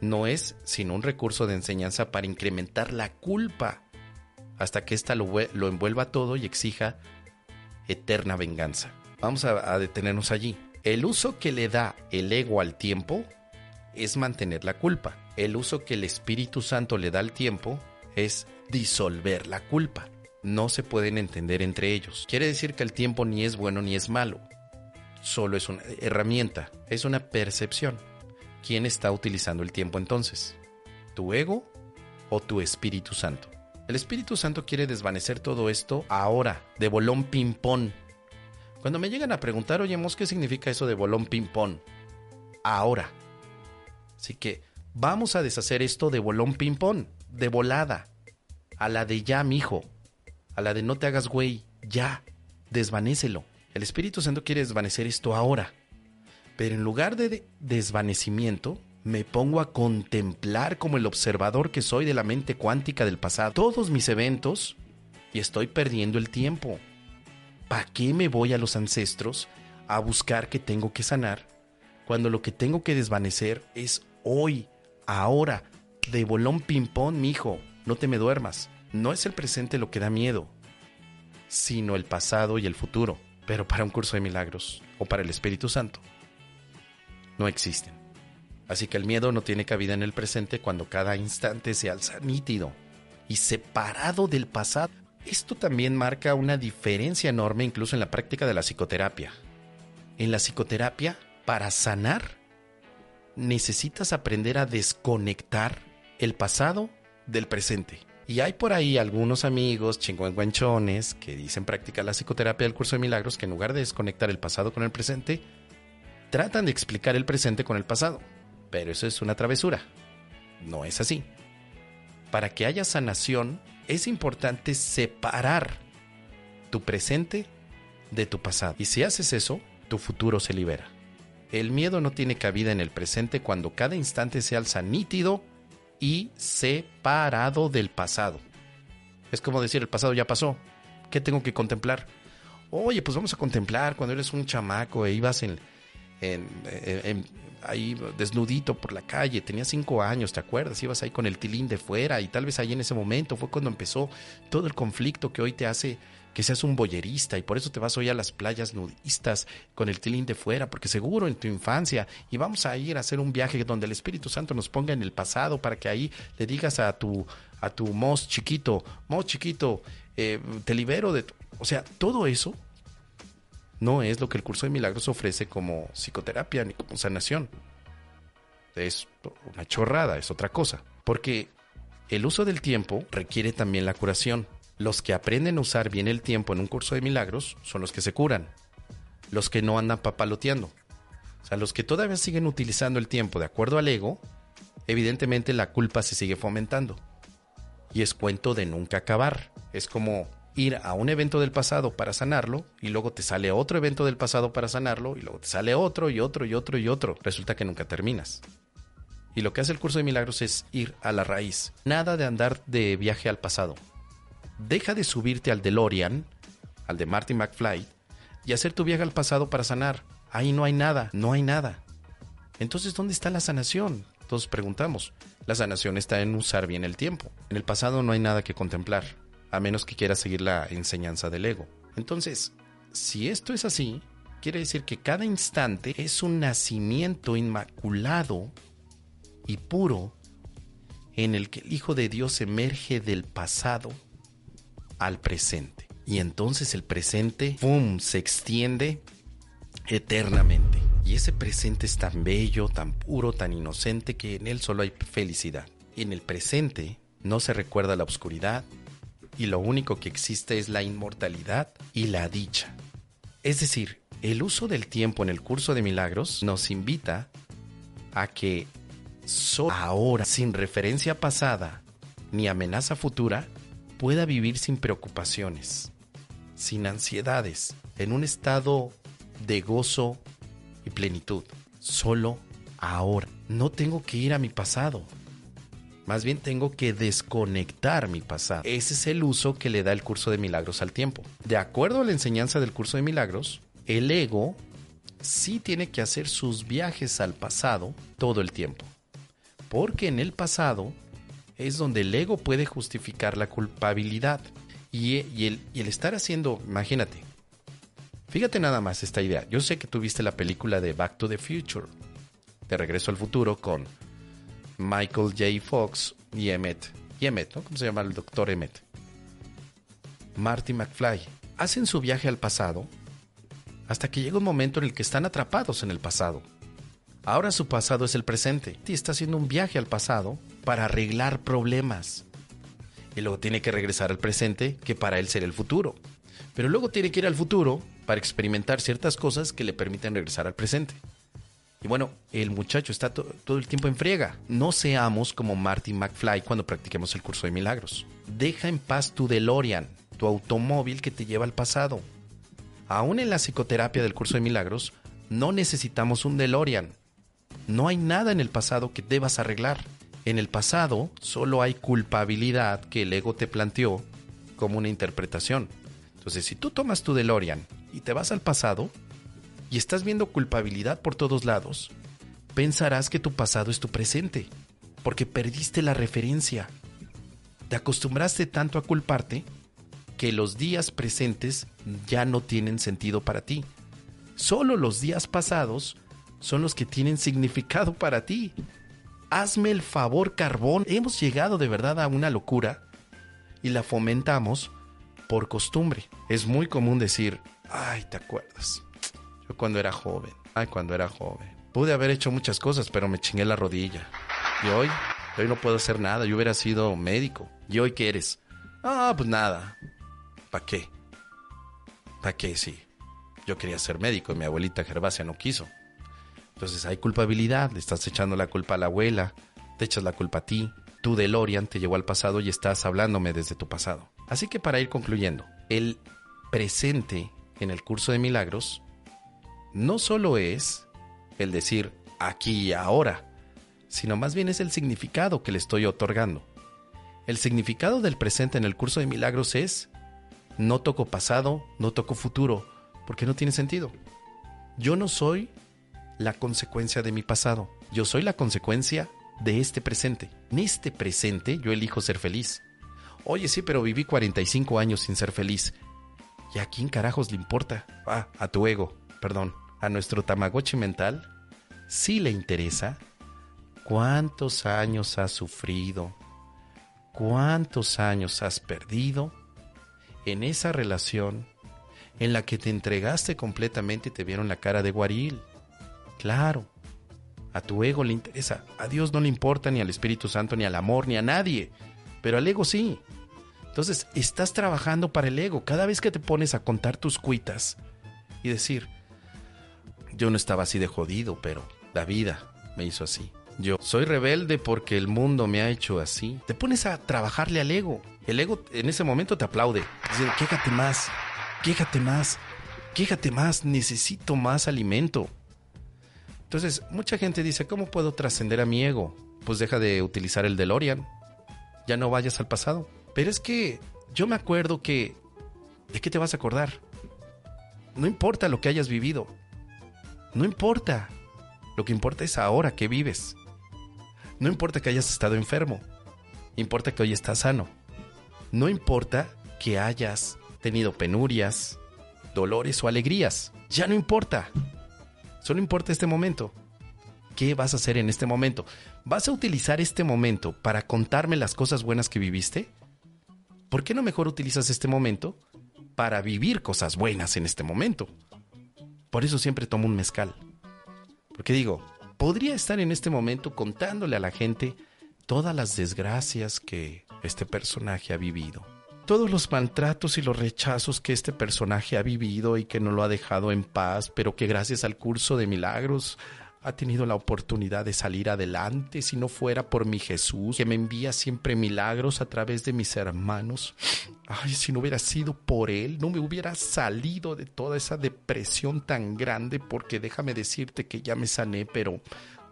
no es sino un recurso de enseñanza para incrementar la culpa hasta que ésta lo, lo envuelva todo y exija eterna venganza. Vamos a, detenernos allí. El uso que le da el ego al tiempo es mantener la culpa. El uso que el Espíritu Santo le da al tiempo es disolver la culpa. No se pueden entender entre ellos. Quiere decir que el tiempo ni es bueno ni es malo. Solo es una herramienta, es una percepción. ¿Quién está utilizando el tiempo entonces? ¿Tu ego o tu Espíritu Santo? El Espíritu Santo quiere desvanecer todo esto ahora, de bolón ping-pong, cuando me llegan a preguntar, oye, ¿qué significa eso de bolón ping-pong? Ahora. Así que vamos a deshacer esto de bolón ping-pong, de volada. A la de ya, mijo. A la de no te hagas güey, ya. Desvanécelo. El Espíritu Santo quiere desvanecer esto ahora. Pero en lugar de desvanecimiento, me pongo a contemplar como el observador que soy de la mente cuántica del pasado todos mis eventos y estoy perdiendo el tiempo. ¿para qué me voy a los ancestros a buscar que tengo que sanar cuando lo que tengo que desvanecer es hoy, ahora, de bolón ping-pong, mijo, no te me duermas. No es el presente lo que da miedo, sino el pasado y el futuro. Pero para un curso de milagros o para el Espíritu Santo, no existen. Así que el miedo no tiene cabida en el presente cuando cada instante se alza nítido y separado del pasado. Esto también marca una diferencia enorme incluso en la práctica de la psicoterapia. En la psicoterapia, para sanar, necesitas aprender a desconectar el pasado del presente. Y hay por ahí algunos amigos chingüengüenchones que dicen practicar la psicoterapia del curso de milagros que en lugar de desconectar el pasado con el presente, tratan de explicar el presente con el pasado. Pero eso es una travesura. No es así. Para que haya sanación, es importante separar tu presente de tu pasado. Y si haces eso, tu futuro se libera. El miedo no tiene cabida en el presente cuando cada instante se alza nítido y separado del pasado. Es como decir, el pasado ya pasó. ¿Qué tengo que contemplar? Oye, pues vamos a contemplar cuando eres un chamaco e ibas en, en, ahí desnudito por la calle, tenías cinco años, ¿te acuerdas? Ibas ahí con el tilín de fuera y tal vez ahí en ese momento fue cuando empezó todo el conflicto que hoy te hace que seas un boyerista y por eso te vas hoy a las playas nudistas con el tilín de fuera, porque seguro en tu infancia y vamos a ir a hacer un viaje donde el Espíritu Santo nos ponga en el pasado para que ahí le digas a tu a tu mos chiquito, mos chiquito, eh, te libero de... O sea, todo eso no es lo que el curso de milagros ofrece como psicoterapia ni como sanación. Es una chorrada, es otra cosa. Porque el uso del tiempo requiere también la curación. Los que aprenden a usar bien el tiempo en un curso de milagros son los que se curan. Los que no andan papaloteando. O sea, los que todavía siguen utilizando el tiempo de acuerdo al ego, evidentemente la culpa se sigue fomentando. Y es cuento de nunca acabar. Es como ir a un evento del pasado para sanarlo y luego te sale otro evento del pasado para sanarlo y luego te sale otro y otro y otro y otro. Resulta que nunca terminas. Y lo que hace el curso de milagros es ir a la raíz. Nada de andar de viaje al pasado deja de subirte al DeLorean, al de Marty McFly, y hacer tu viaje al pasado para sanar. Ahí no hay nada, no hay nada. Entonces, ¿dónde está la sanación? Todos preguntamos. La sanación está en usar bien el tiempo. En el pasado no hay nada que contemplar, a menos que quieras seguir la enseñanza del ego. Entonces, si esto es así, quiere decir que cada instante es un nacimiento inmaculado y puro en el que el Hijo de Dios emerge del pasado al presente. Y entonces el presente, se extiende eternamente. Y ese presente es tan bello, tan puro, tan inocente que en él solo hay felicidad. En el presente no se recuerda la oscuridad y lo único que existe es la inmortalidad y la dicha. Es decir, el uso del tiempo en el curso de milagros nos invita a que solo ahora, sin referencia pasada ni amenaza futura, pueda vivir sin preocupaciones, sin ansiedades, en un estado de gozo y plenitud. Solo ahora. No tengo que ir a mi pasado. Más bien tengo que desconectar mi pasado. Ese es el uso que le da el curso de milagros al tiempo. De acuerdo a la enseñanza del curso de milagros, el ego sí tiene que hacer sus viajes al pasado todo el tiempo. Porque en el pasado es donde el ego puede justificar la culpabilidad. Y, el, estar haciendo, imagínate, fíjate nada más esta idea. Yo sé que tú viste la película de Back to the Future, de Regreso al Futuro, con Michael J. Fox y Emmett. Y Emmett, ¿no? ¿Cómo se llama el doctor Emmett? Marty McFly. Hacen su viaje al pasado hasta que llega un momento en el que están atrapados en el pasado. Ahora su pasado es el presente y está haciendo un viaje al pasado para arreglar problemas. Y luego tiene que regresar al presente, que para él será el futuro. Pero luego tiene que ir al futuro para experimentar ciertas cosas que le permiten regresar al presente. Y bueno, el muchacho está todo el tiempo en friega. No seamos como Marty McFly cuando practiquemos el curso de milagros. Deja en paz tu DeLorean, tu automóvil que te lleva al pasado. Aún en la psicoterapia del curso de milagros, no necesitamos un DeLorean. No hay nada en el pasado que debas arreglar. En el pasado solo hay culpabilidad que el ego te planteó como una interpretación. Entonces, si tú tomas tu DeLorean y te vas al pasado y estás viendo culpabilidad por todos lados, pensarás que tu pasado es tu presente, porque perdiste la referencia. Te acostumbraste tanto a culparte que los días presentes ya no tienen sentido para ti. Solo los días pasados son los que tienen significado para ti. Hazme el favor, carbón. Hemos llegado de verdad a una locura y la fomentamos por costumbre. Es muy común decir, ay, ¿te acuerdas? Yo cuando era joven, ay, cuando era joven. Pude haber hecho muchas cosas, pero me chingué la rodilla. Y hoy, hoy no puedo hacer nada. Yo hubiera sido médico. ¿Y hoy qué eres? Ah, pues nada. ¿Para qué? ¿Para qué? Sí. Yo quería ser médico y mi abuelita Gervasia no quiso. Entonces hay culpabilidad, le estás echando la culpa a la abuela, te echas la culpa a ti, tu DeLorean te llevó al pasado y estás hablándome desde tu pasado. Así que para ir concluyendo, el presente en el curso de milagros no solo es el decir aquí y ahora, sino más bien es el significado que le estoy otorgando. El significado del presente en el curso de milagros es no toco pasado, no toco futuro, porque no tiene sentido. Yo no soy la consecuencia de mi pasado. Yo soy la consecuencia de este presente. En este presente yo elijo ser feliz. Oye, sí, pero viví 45 años sin ser feliz. ¿Y a quién carajos le importa? Ah, a tu ego, perdón. A nuestro Tamagotchi mental sí le interesa cuántos años has sufrido, cuántos años has perdido en esa relación en la que te entregaste completamente y te vieron la cara de guaril. Claro, a tu ego le interesa, a Dios no le importa ni al Espíritu Santo, ni al amor, ni a nadie, pero al ego sí. Entonces, estás trabajando para el ego. Cada vez que te pones a contar tus cuitas y decir, yo no estaba así de jodido, pero la vida me hizo así. Yo soy rebelde porque el mundo me ha hecho así. Te pones a trabajarle al ego. El ego en ese momento te aplaude. Dice, quéjate más, quéjate más, quéjate más, necesito más alimento. Entonces, mucha gente dice, ¿cómo puedo trascender a mi ego? Pues deja de utilizar el DeLorean. Ya no vayas al pasado. Pero es que yo me acuerdo que... ¿De qué te vas a acordar? No importa lo que hayas vivido. No importa. Lo que importa es ahora que vives. No importa que hayas estado enfermo. Importa que hoy estás sano. No importa que hayas tenido penurias, dolores o alegrías. Ya no importa. Solo importa este momento. ¿Qué vas a hacer en este momento? ¿Vas a utilizar este momento para contarme las cosas buenas que viviste? ¿Por qué no mejor utilizas este momento para vivir cosas buenas en este momento? Por eso siempre tomo un mezcal. Porque digo, podría estar en este momento contándole a la gente todas las desgracias que este personaje ha vivido todos los maltratos y los rechazos que este personaje ha vivido y que no lo ha dejado en paz, pero que gracias al curso de milagros ha tenido la oportunidad de salir adelante si no fuera por mi Jesús, que me envía siempre milagros a través de mis hermanos. Ay, si no hubiera sido por Él, no me hubiera salido de toda esa depresión tan grande, porque déjame decirte que ya me sané, pero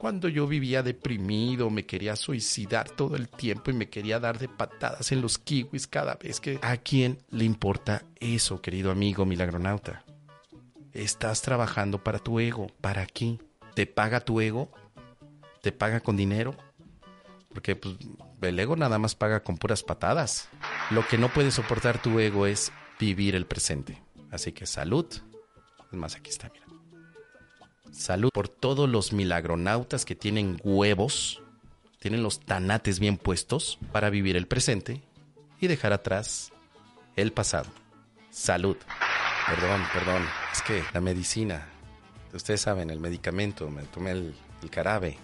cuando yo vivía deprimido, me quería suicidar todo el tiempo y me quería dar de patadas en los kiwis cada vez que... ¿A quién le importa eso, querido amigo milagronauta? Estás trabajando para tu ego. ¿Para qué? ¿Te paga tu ego? ¿Te paga con dinero? Porque pues, el ego nada más paga con puras patadas. Lo que no puede soportar tu ego es vivir el presente. Así que salud. Es más, aquí está, mira. Salud por todos los milagronautas que tienen huevos, tienen los tanates bien puestos para vivir el presente y dejar atrás el pasado. Salud. Perdón, perdón. Es que la medicina, ustedes saben, el medicamento, me tomé el, carabe,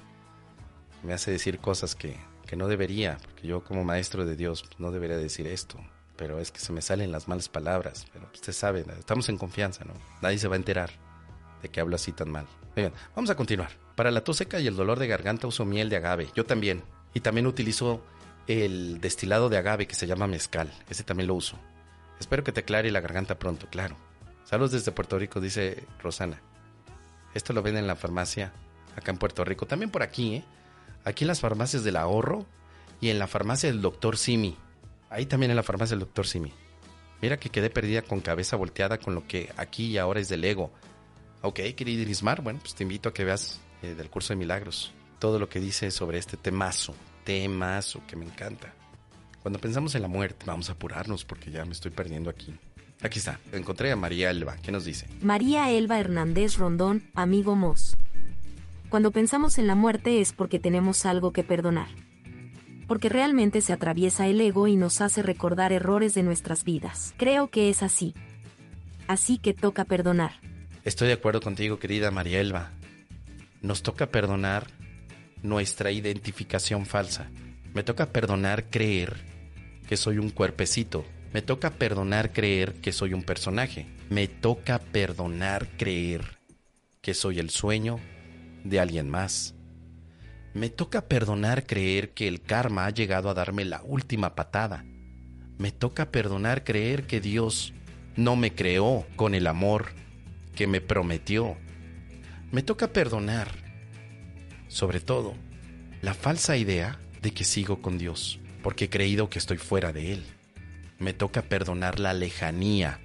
me hace decir cosas que, que, no debería, porque yo como maestro de Dios no debería decir esto, pero es que se me salen las malas palabras, pero ustedes saben, estamos en confianza, ¿no? Nadie se va a enterar de que hablo así tan mal. Bien, vamos a continuar. Para la tos seca y el dolor de garganta uso miel de agave. Yo también. Y también utilizo el destilado de agave que se llama mezcal. Ese también lo uso. Espero que te aclare la garganta pronto, claro. Saludos desde Puerto Rico, dice Rosana. Esto lo venden en la farmacia acá en Puerto Rico. También por aquí, ¿eh? Aquí en las farmacias del ahorro y en la farmacia del doctor Simi. Ahí también en la farmacia del doctor Simi. Mira que quedé perdida con cabeza volteada con lo que aquí y ahora es del ego. Ok, querido Irismar, bueno, pues te invito a que veas eh, del curso de milagros todo lo que dice sobre este temazo, temazo que me encanta. Cuando pensamos en la muerte, vamos a apurarnos porque ya me estoy perdiendo aquí. Aquí está, encontré a María Elba. ¿Qué nos dice? María Elba Hernández Rondón, amigo Mos. Cuando pensamos en la muerte es porque tenemos algo que perdonar. Porque realmente se atraviesa el ego y nos hace recordar errores de nuestras vidas. Creo que es así. Así que toca perdonar. Estoy de acuerdo contigo, querida María Elba. Nos toca perdonar nuestra identificación falsa. Me toca perdonar creer que soy un cuerpecito. Me toca perdonar creer que soy un personaje. Me toca perdonar creer que soy el sueño de alguien más. Me toca perdonar creer que el karma ha llegado a darme la última patada. Me toca perdonar creer que Dios no me creó con el amor que me prometió. Me toca perdonar, sobre todo, la falsa idea de que sigo con Dios, porque he creído que estoy fuera de Él. Me toca perdonar la lejanía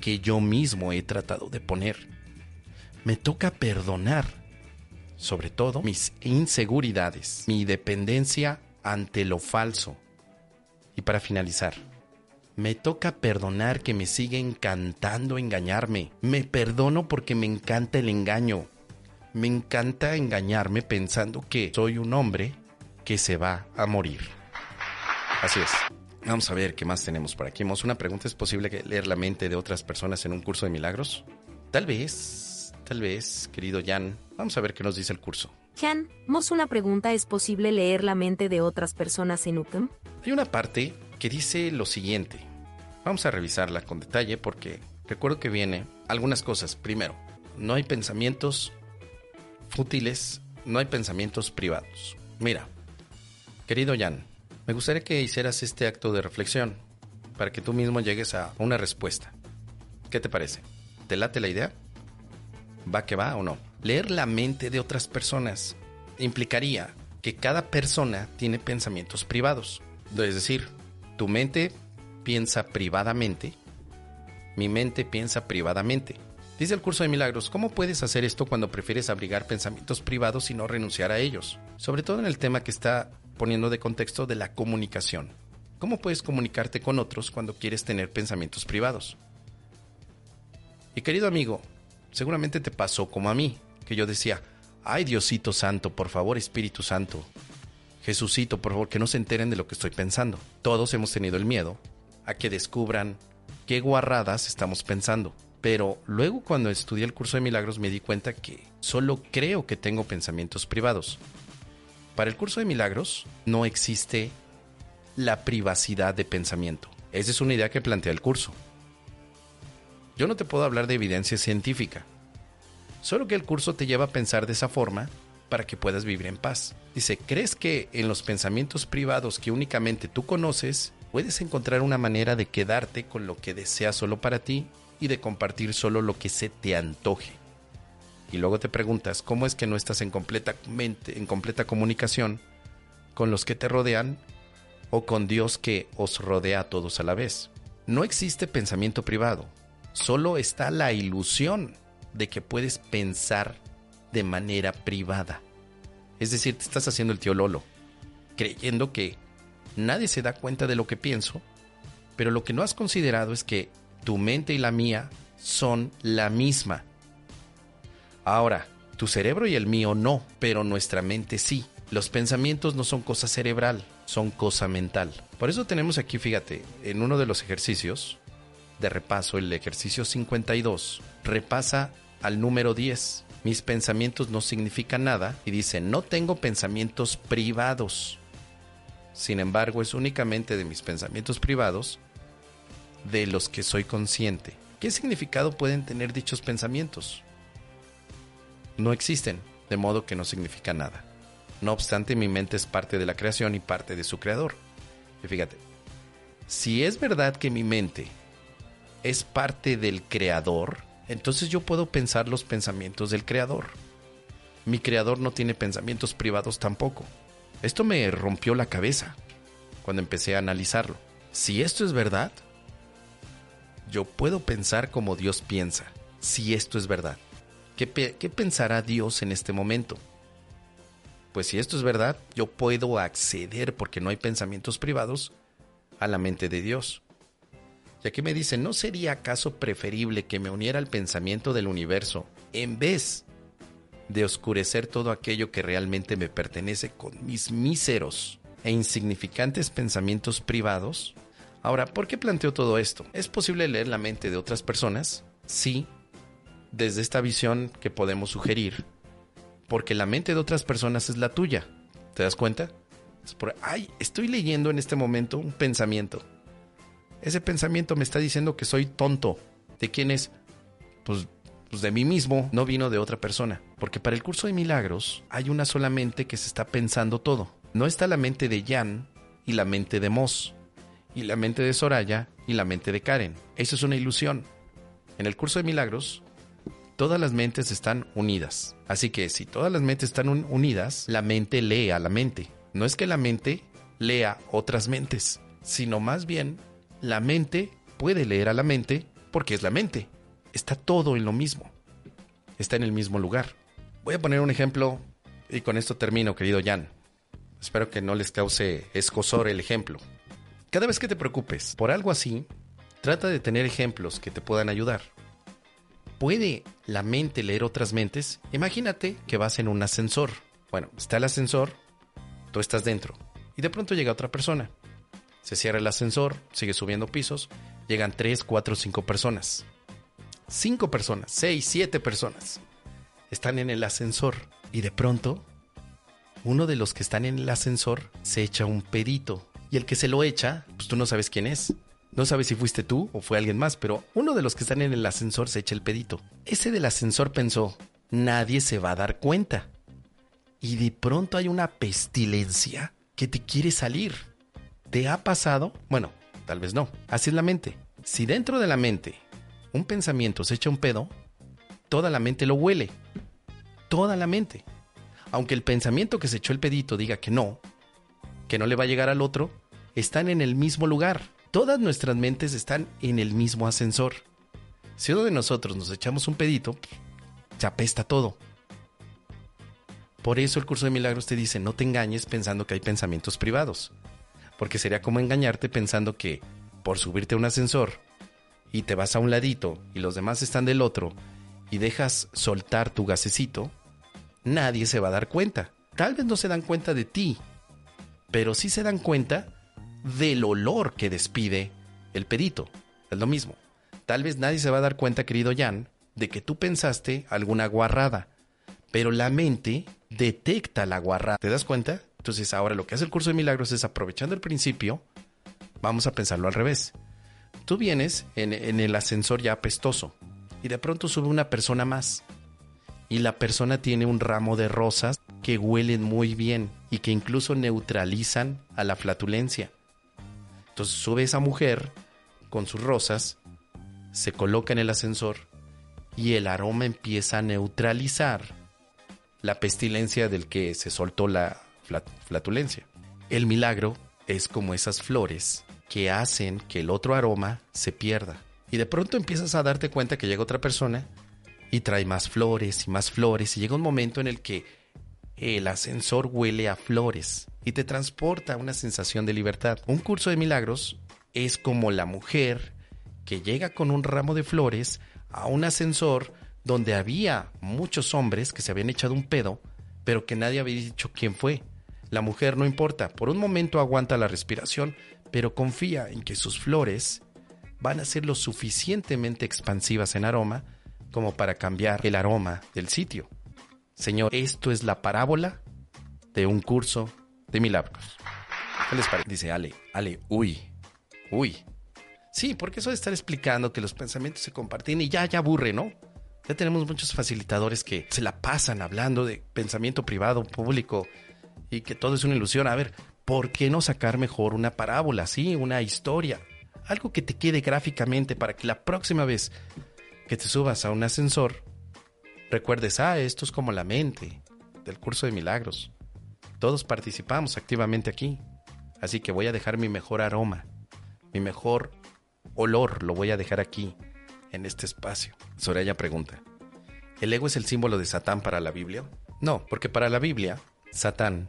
que yo mismo he tratado de poner. Me toca perdonar, sobre todo, mis inseguridades, mi dependencia ante lo falso. Y para finalizar, me toca perdonar que me sigue encantando engañarme. Me perdono porque me encanta el engaño. Me encanta engañarme pensando que soy un hombre que se va a morir. Así es. Vamos a ver qué más tenemos por aquí. Una pregunta, ¿es posible leer la mente de otras personas en un curso de milagros? Tal vez, tal vez, querido Jan. Vamos a ver qué nos dice el curso. Jan, Mos una pregunta, ¿es posible leer la mente de otras personas en UCAM? Hay una parte que dice lo siguiente. Vamos a revisarla con detalle porque recuerdo que viene algunas cosas. Primero, no hay pensamientos fútiles, no hay pensamientos privados. Mira, querido Jan, me gustaría que hicieras este acto de reflexión para que tú mismo llegues a una respuesta. ¿Qué te parece? ¿Te late la idea? ¿Va que va o no? Leer la mente de otras personas implicaría que cada persona tiene pensamientos privados. Es decir, tu mente piensa privadamente, mi mente piensa privadamente. Dice el curso de milagros, ¿cómo puedes hacer esto cuando prefieres abrigar pensamientos privados y no renunciar a ellos? Sobre todo en el tema que está poniendo de contexto de la comunicación. ¿Cómo puedes comunicarte con otros cuando quieres tener pensamientos privados? Y querido amigo, seguramente te pasó como a mí, que yo decía, ay Diosito Santo, por favor Espíritu Santo, Jesucito, por favor, que no se enteren de lo que estoy pensando. Todos hemos tenido el miedo a que descubran qué guarradas estamos pensando. Pero luego cuando estudié el curso de milagros me di cuenta que solo creo que tengo pensamientos privados. Para el curso de milagros no existe la privacidad de pensamiento. Esa es una idea que plantea el curso. Yo no te puedo hablar de evidencia científica, solo que el curso te lleva a pensar de esa forma para que puedas vivir en paz. Dice, ¿crees que en los pensamientos privados que únicamente tú conoces, puedes encontrar una manera de quedarte con lo que deseas solo para ti y de compartir solo lo que se te antoje? Y luego te preguntas, ¿cómo es que no estás en completa, en completa comunicación con los que te rodean o con Dios que os rodea a todos a la vez? No existe pensamiento privado, solo está la ilusión de que puedes pensar de manera privada. Es decir, te estás haciendo el tío Lolo, creyendo que nadie se da cuenta de lo que pienso, pero lo que no has considerado es que tu mente y la mía son la misma. Ahora, tu cerebro y el mío no, pero nuestra mente sí. Los pensamientos no son cosa cerebral, son cosa mental. Por eso tenemos aquí, fíjate, en uno de los ejercicios de repaso, el ejercicio 52, repasa al número 10 mis pensamientos no significan nada y dice, no tengo pensamientos privados. Sin embargo, es únicamente de mis pensamientos privados de los que soy consciente. ¿Qué significado pueden tener dichos pensamientos? No existen, de modo que no significa nada. No obstante, mi mente es parte de la creación y parte de su creador. Y fíjate, si es verdad que mi mente es parte del creador, entonces yo puedo pensar los pensamientos del creador. Mi creador no tiene pensamientos privados tampoco. Esto me rompió la cabeza cuando empecé a analizarlo. Si esto es verdad, yo puedo pensar como Dios piensa. Si esto es verdad, ¿qué, ¿qué, pensará Dios en este momento? Pues si esto es verdad, yo puedo acceder, porque no hay pensamientos privados, a la mente de Dios. Y aquí me dice, ¿no sería acaso preferible que me uniera al pensamiento del universo en vez de oscurecer todo aquello que realmente me pertenece con mis míseros e insignificantes pensamientos privados. Ahora, ¿por qué planteo todo esto? ¿Es posible leer la mente de otras personas? Sí, desde esta visión que podemos sugerir, porque la mente de otras personas es la tuya. ¿Te das cuenta? Es por, ay, estoy leyendo en este momento un pensamiento. Ese pensamiento me está diciendo que soy tonto. ¿De quién es? Pues, pues de mí mismo, no vino de otra persona. Porque para el curso de milagros hay una sola mente que se está pensando todo. No está la mente de Jan y la mente de Moss, y la mente de Soraya y la mente de Karen. Eso es una ilusión. En el curso de milagros, todas las mentes están unidas. Así que si todas las mentes están unidas, la mente lee a la mente. No es que la mente lea otras mentes, sino más bien la mente puede leer a la mente porque es la mente. Está todo en lo mismo. Está en el mismo lugar. Voy a poner un ejemplo y con esto termino, querido Jan. Espero que no les cause escosor el ejemplo. Cada vez que te preocupes por algo así, trata de tener ejemplos que te puedan ayudar. ¿Puede la mente leer otras mentes? Imagínate que vas en un ascensor. Bueno, está el ascensor, tú estás dentro, y de pronto llega otra persona. Se cierra el ascensor, sigue subiendo pisos, llegan 3, 4, 5 personas. 5 personas, 6, 7 personas. Están en el ascensor y de pronto uno de los que están en el ascensor se echa un pedito. Y el que se lo echa, pues tú no sabes quién es. No sabes si fuiste tú o fue alguien más, pero uno de los que están en el ascensor se echa el pedito. Ese del ascensor pensó, nadie se va a dar cuenta. Y de pronto hay una pestilencia que te quiere salir. ¿Te ha pasado? Bueno, tal vez no. Así es la mente. Si dentro de la mente un pensamiento se echa un pedo, toda la mente lo huele. Toda la mente aunque el pensamiento que se echó el pedito diga que no, que no le va a llegar al otro, están en el mismo lugar. Todas nuestras mentes están en el mismo ascensor. Si uno de nosotros nos echamos un pedito, se apesta todo. Por eso el curso de milagros te dice, no te engañes pensando que hay pensamientos privados. Porque sería como engañarte pensando que por subirte a un ascensor y te vas a un ladito y los demás están del otro y dejas soltar tu gasecito, nadie se va a dar cuenta. Tal vez no se dan cuenta de ti, pero sí se dan cuenta del olor que despide el pedito. Es lo mismo. Tal vez nadie se va a dar cuenta, querido Jan, de que tú pensaste alguna guarrada, pero la mente detecta la guarrada. ¿Te das cuenta? Entonces ahora lo que hace el curso de milagros es aprovechando el principio, vamos a pensarlo al revés. Tú vienes en, el ascensor ya apestoso y de pronto sube una persona más y la persona tiene un ramo de rosas que huelen muy bien y que incluso neutralizan a la flatulencia. Entonces sube esa mujer con sus rosas, se coloca en el ascensor y el aroma empieza a neutralizar la pestilencia del que se soltó la flatulencia. El milagro es como esas flores que hacen que el otro aroma se pierda. Y de pronto empiezas a darte cuenta que llega otra persona y trae más flores y más flores y llega un momento en el que el ascensor huele a flores y te transporta una sensación de libertad. Un curso de milagros es como la mujer que llega con un ramo de flores a un ascensor donde había muchos hombres que se habían echado un pedo, pero que nadie había dicho quién fue. La mujer no importa, por un momento aguanta la respiración, pero confía en que sus flores van a ser lo suficientemente expansivas en aroma como para cambiar el aroma del sitio. Señor, esto es la parábola de un curso de milagros. ¿Qué les parece? Dice Ale, Ale, uy, uy. Sí, porque eso de estar explicando que los pensamientos se comparten y ya, ya aburre, ¿no? Ya tenemos muchos facilitadores que se la pasan hablando de pensamiento privado, público y que todo es una ilusión. A ver, ¿por qué no sacar mejor una parábola, sí, una historia? Algo que te quede gráficamente para que la próxima vez que te subas a un ascensor, recuerdes, ah, esto es como la mente del curso de milagros. Todos participamos activamente aquí, así que voy a dejar mi mejor aroma, mi mejor olor, lo voy a dejar aquí, en este espacio. Soraya pregunta, ¿el ego es el símbolo de Satán para la Biblia? No, porque para la Biblia, Satán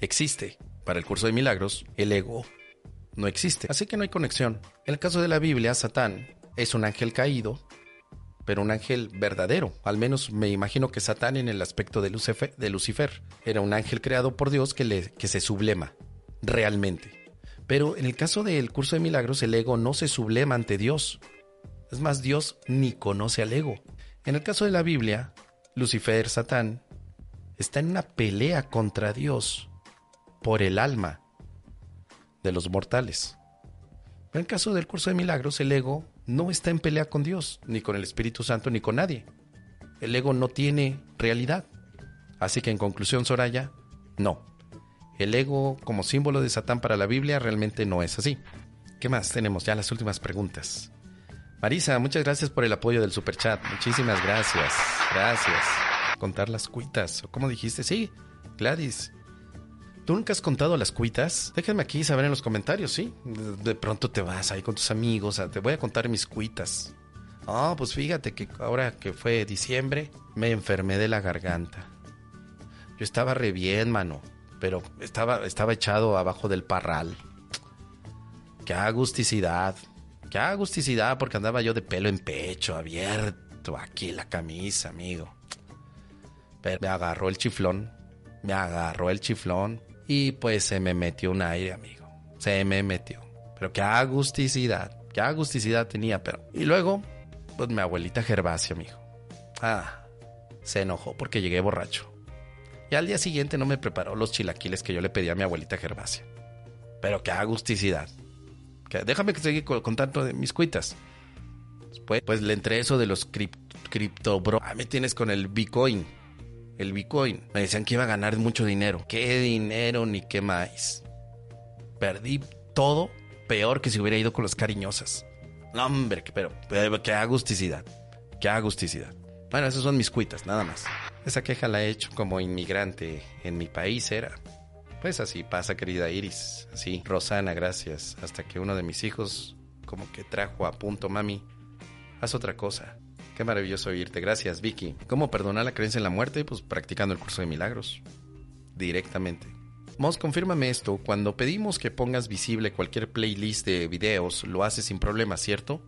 existe. Para el curso de milagros, el ego no existe. Así que no hay conexión. En el caso de la Biblia, Satán es un ángel caído pero un ángel verdadero. Al menos me imagino que Satán en el aspecto de Lucifer, era un ángel creado por Dios que, le, que se sublema realmente. Pero en el caso del curso de milagros, el ego no se sublema ante Dios. Es más, Dios ni conoce al ego. En el caso de la Biblia, Lucifer, Satán, está en una pelea contra Dios por el alma de los mortales. En el caso del curso de milagros, el ego no está en pelea con Dios, ni con el Espíritu Santo, ni con nadie. El ego no tiene realidad. Así que en conclusión, Soraya, no. El ego como símbolo de Satán para la Biblia realmente no es así. ¿Qué más tenemos? Ya las últimas preguntas. Marisa, muchas gracias por el apoyo del superchat. Muchísimas gracias. Gracias. Contar las cuitas. ¿Cómo dijiste? Sí, Gladys. ¿Tú nunca has contado las cuitas? Déjenme aquí saber en los comentarios, ¿sí? De pronto te vas ahí con tus amigos, te voy a contar mis cuitas. Ah, pues fíjate que ahora que fue diciembre, me enfermé de la garganta. Yo estaba re bien, mano, pero estaba, estaba echado abajo del parral. Qué agusticidad, qué agusticidad, porque andaba yo de pelo en pecho, abierto, aquí la camisa, amigo. Pero me agarró el chiflón, me agarró el chiflón y pues se me metió un aire, amigo. Se me metió. Pero qué agusticidad. Qué agusticidad tenía, pero. Y luego, pues mi abuelita Gervasia, amigo. Ah, se enojó porque llegué borracho. Y al día siguiente no me preparó los chilaquiles que yo le pedí a mi abuelita Gervasia. Pero qué agusticidad. déjame que siga contando de mis cuitas. Después, pues le entré eso de los cripto bro. Ah, me tienes con el Bitcoin el Bitcoin. Me decían que iba a ganar mucho dinero. ¿Qué dinero ni qué más? Perdí todo peor que si hubiera ido con las cariñosas. No, hombre, pero, qué agusticidad. Qué agusticidad. Bueno, esas son mis cuitas, nada más. Esa queja la he hecho como inmigrante en mi país, era. Pues así pasa, querida Iris. Así, Rosana, gracias. Hasta que uno de mis hijos como que trajo a punto, mami, haz otra cosa. Qué maravilloso oírte. Gracias, Vicky. ¿Cómo perdonar la creencia en la muerte? Pues practicando el curso de milagros. Directamente. Mos, confírmame esto. Cuando pedimos que pongas visible cualquier playlist de videos, lo haces sin problema, ¿cierto?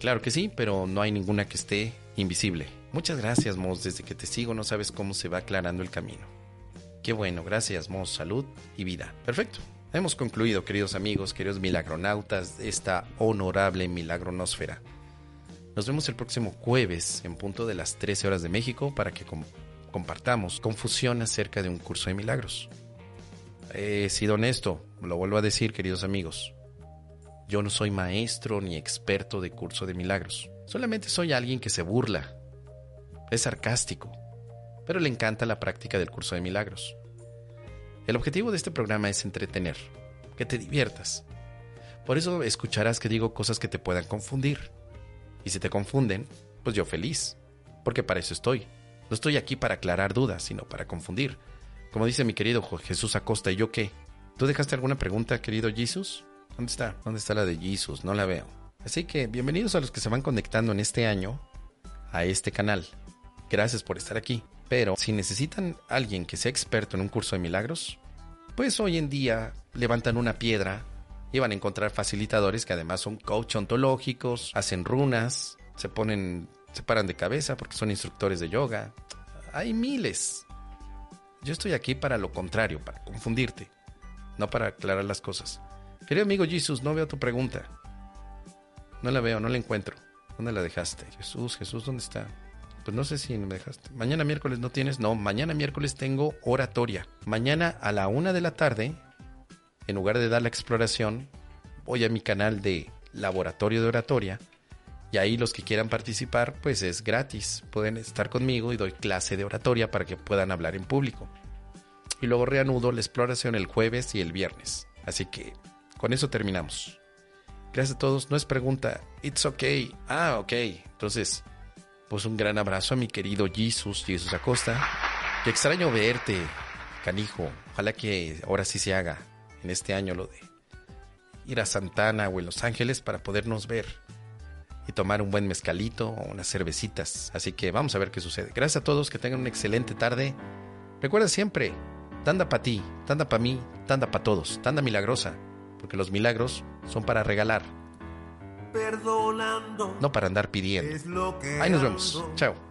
Claro que sí, pero no hay ninguna que esté invisible. Muchas gracias, Mos. Desde que te sigo no sabes cómo se va aclarando el camino. Qué bueno, gracias, Mos. Salud y vida. Perfecto. Hemos concluido, queridos amigos, queridos milagronautas, esta honorable milagronosfera. Nos vemos el próximo jueves en punto de las 13 horas de México para que compartamos confusión acerca de un curso de milagros. He sido honesto, lo vuelvo a decir, queridos amigos. Yo no soy maestro ni experto de curso de milagros. Solamente soy alguien que se burla. Es sarcástico, pero le encanta la práctica del curso de milagros. El objetivo de este programa es entretener, que te diviertas. Por eso escucharás que digo cosas que te puedan confundir. Y si te confunden, pues yo feliz, porque para eso estoy. No estoy aquí para aclarar dudas, sino para confundir. Como dice mi querido Jesús Acosta, ¿y yo qué? ¿Tú dejaste alguna pregunta, querido Jesús? ¿Dónde está? ¿Dónde está la de Jesús? No la veo. Así que bienvenidos a los que se van conectando en este año a este canal. Gracias por estar aquí. Pero si necesitan alguien que sea experto en un curso de milagros, pues hoy en día levantan una piedra y van a encontrar facilitadores que además son coach ontológicos, hacen runas, se ponen, se paran de cabeza porque son instructores de yoga. Hay miles. Yo estoy aquí para lo contrario, para confundirte, no para aclarar las cosas. Querido amigo Jesús, no veo tu pregunta. No la veo, no la encuentro. ¿Dónde la dejaste? Jesús, Jesús, ¿dónde está? Pues no sé si me dejaste. Mañana miércoles no tienes. No, mañana miércoles tengo oratoria. Mañana a la una de la tarde en lugar de dar la exploración, voy a mi canal de laboratorio de oratoria y ahí los que quieran participar, pues es gratis. Pueden estar conmigo y doy clase de oratoria para que puedan hablar en público. Y luego reanudo la exploración el jueves y el viernes. Así que con eso terminamos. Gracias a todos. No es pregunta. It's okay. Ah, ok. Entonces, pues un gran abrazo a mi querido Jesus, Jesus Acosta. Qué extraño verte, canijo. Ojalá que ahora sí se haga en este año lo de ir a Santana o en Los Ángeles para podernos ver y tomar un buen mezcalito o unas cervecitas. Así que vamos a ver qué sucede. Gracias a todos, que tengan una excelente tarde. Recuerda siempre, tanda para ti, tanda para mí, tanda para todos, tanda milagrosa, porque los milagros son para regalar. No para andar pidiendo. Ahí nos vemos. Chao.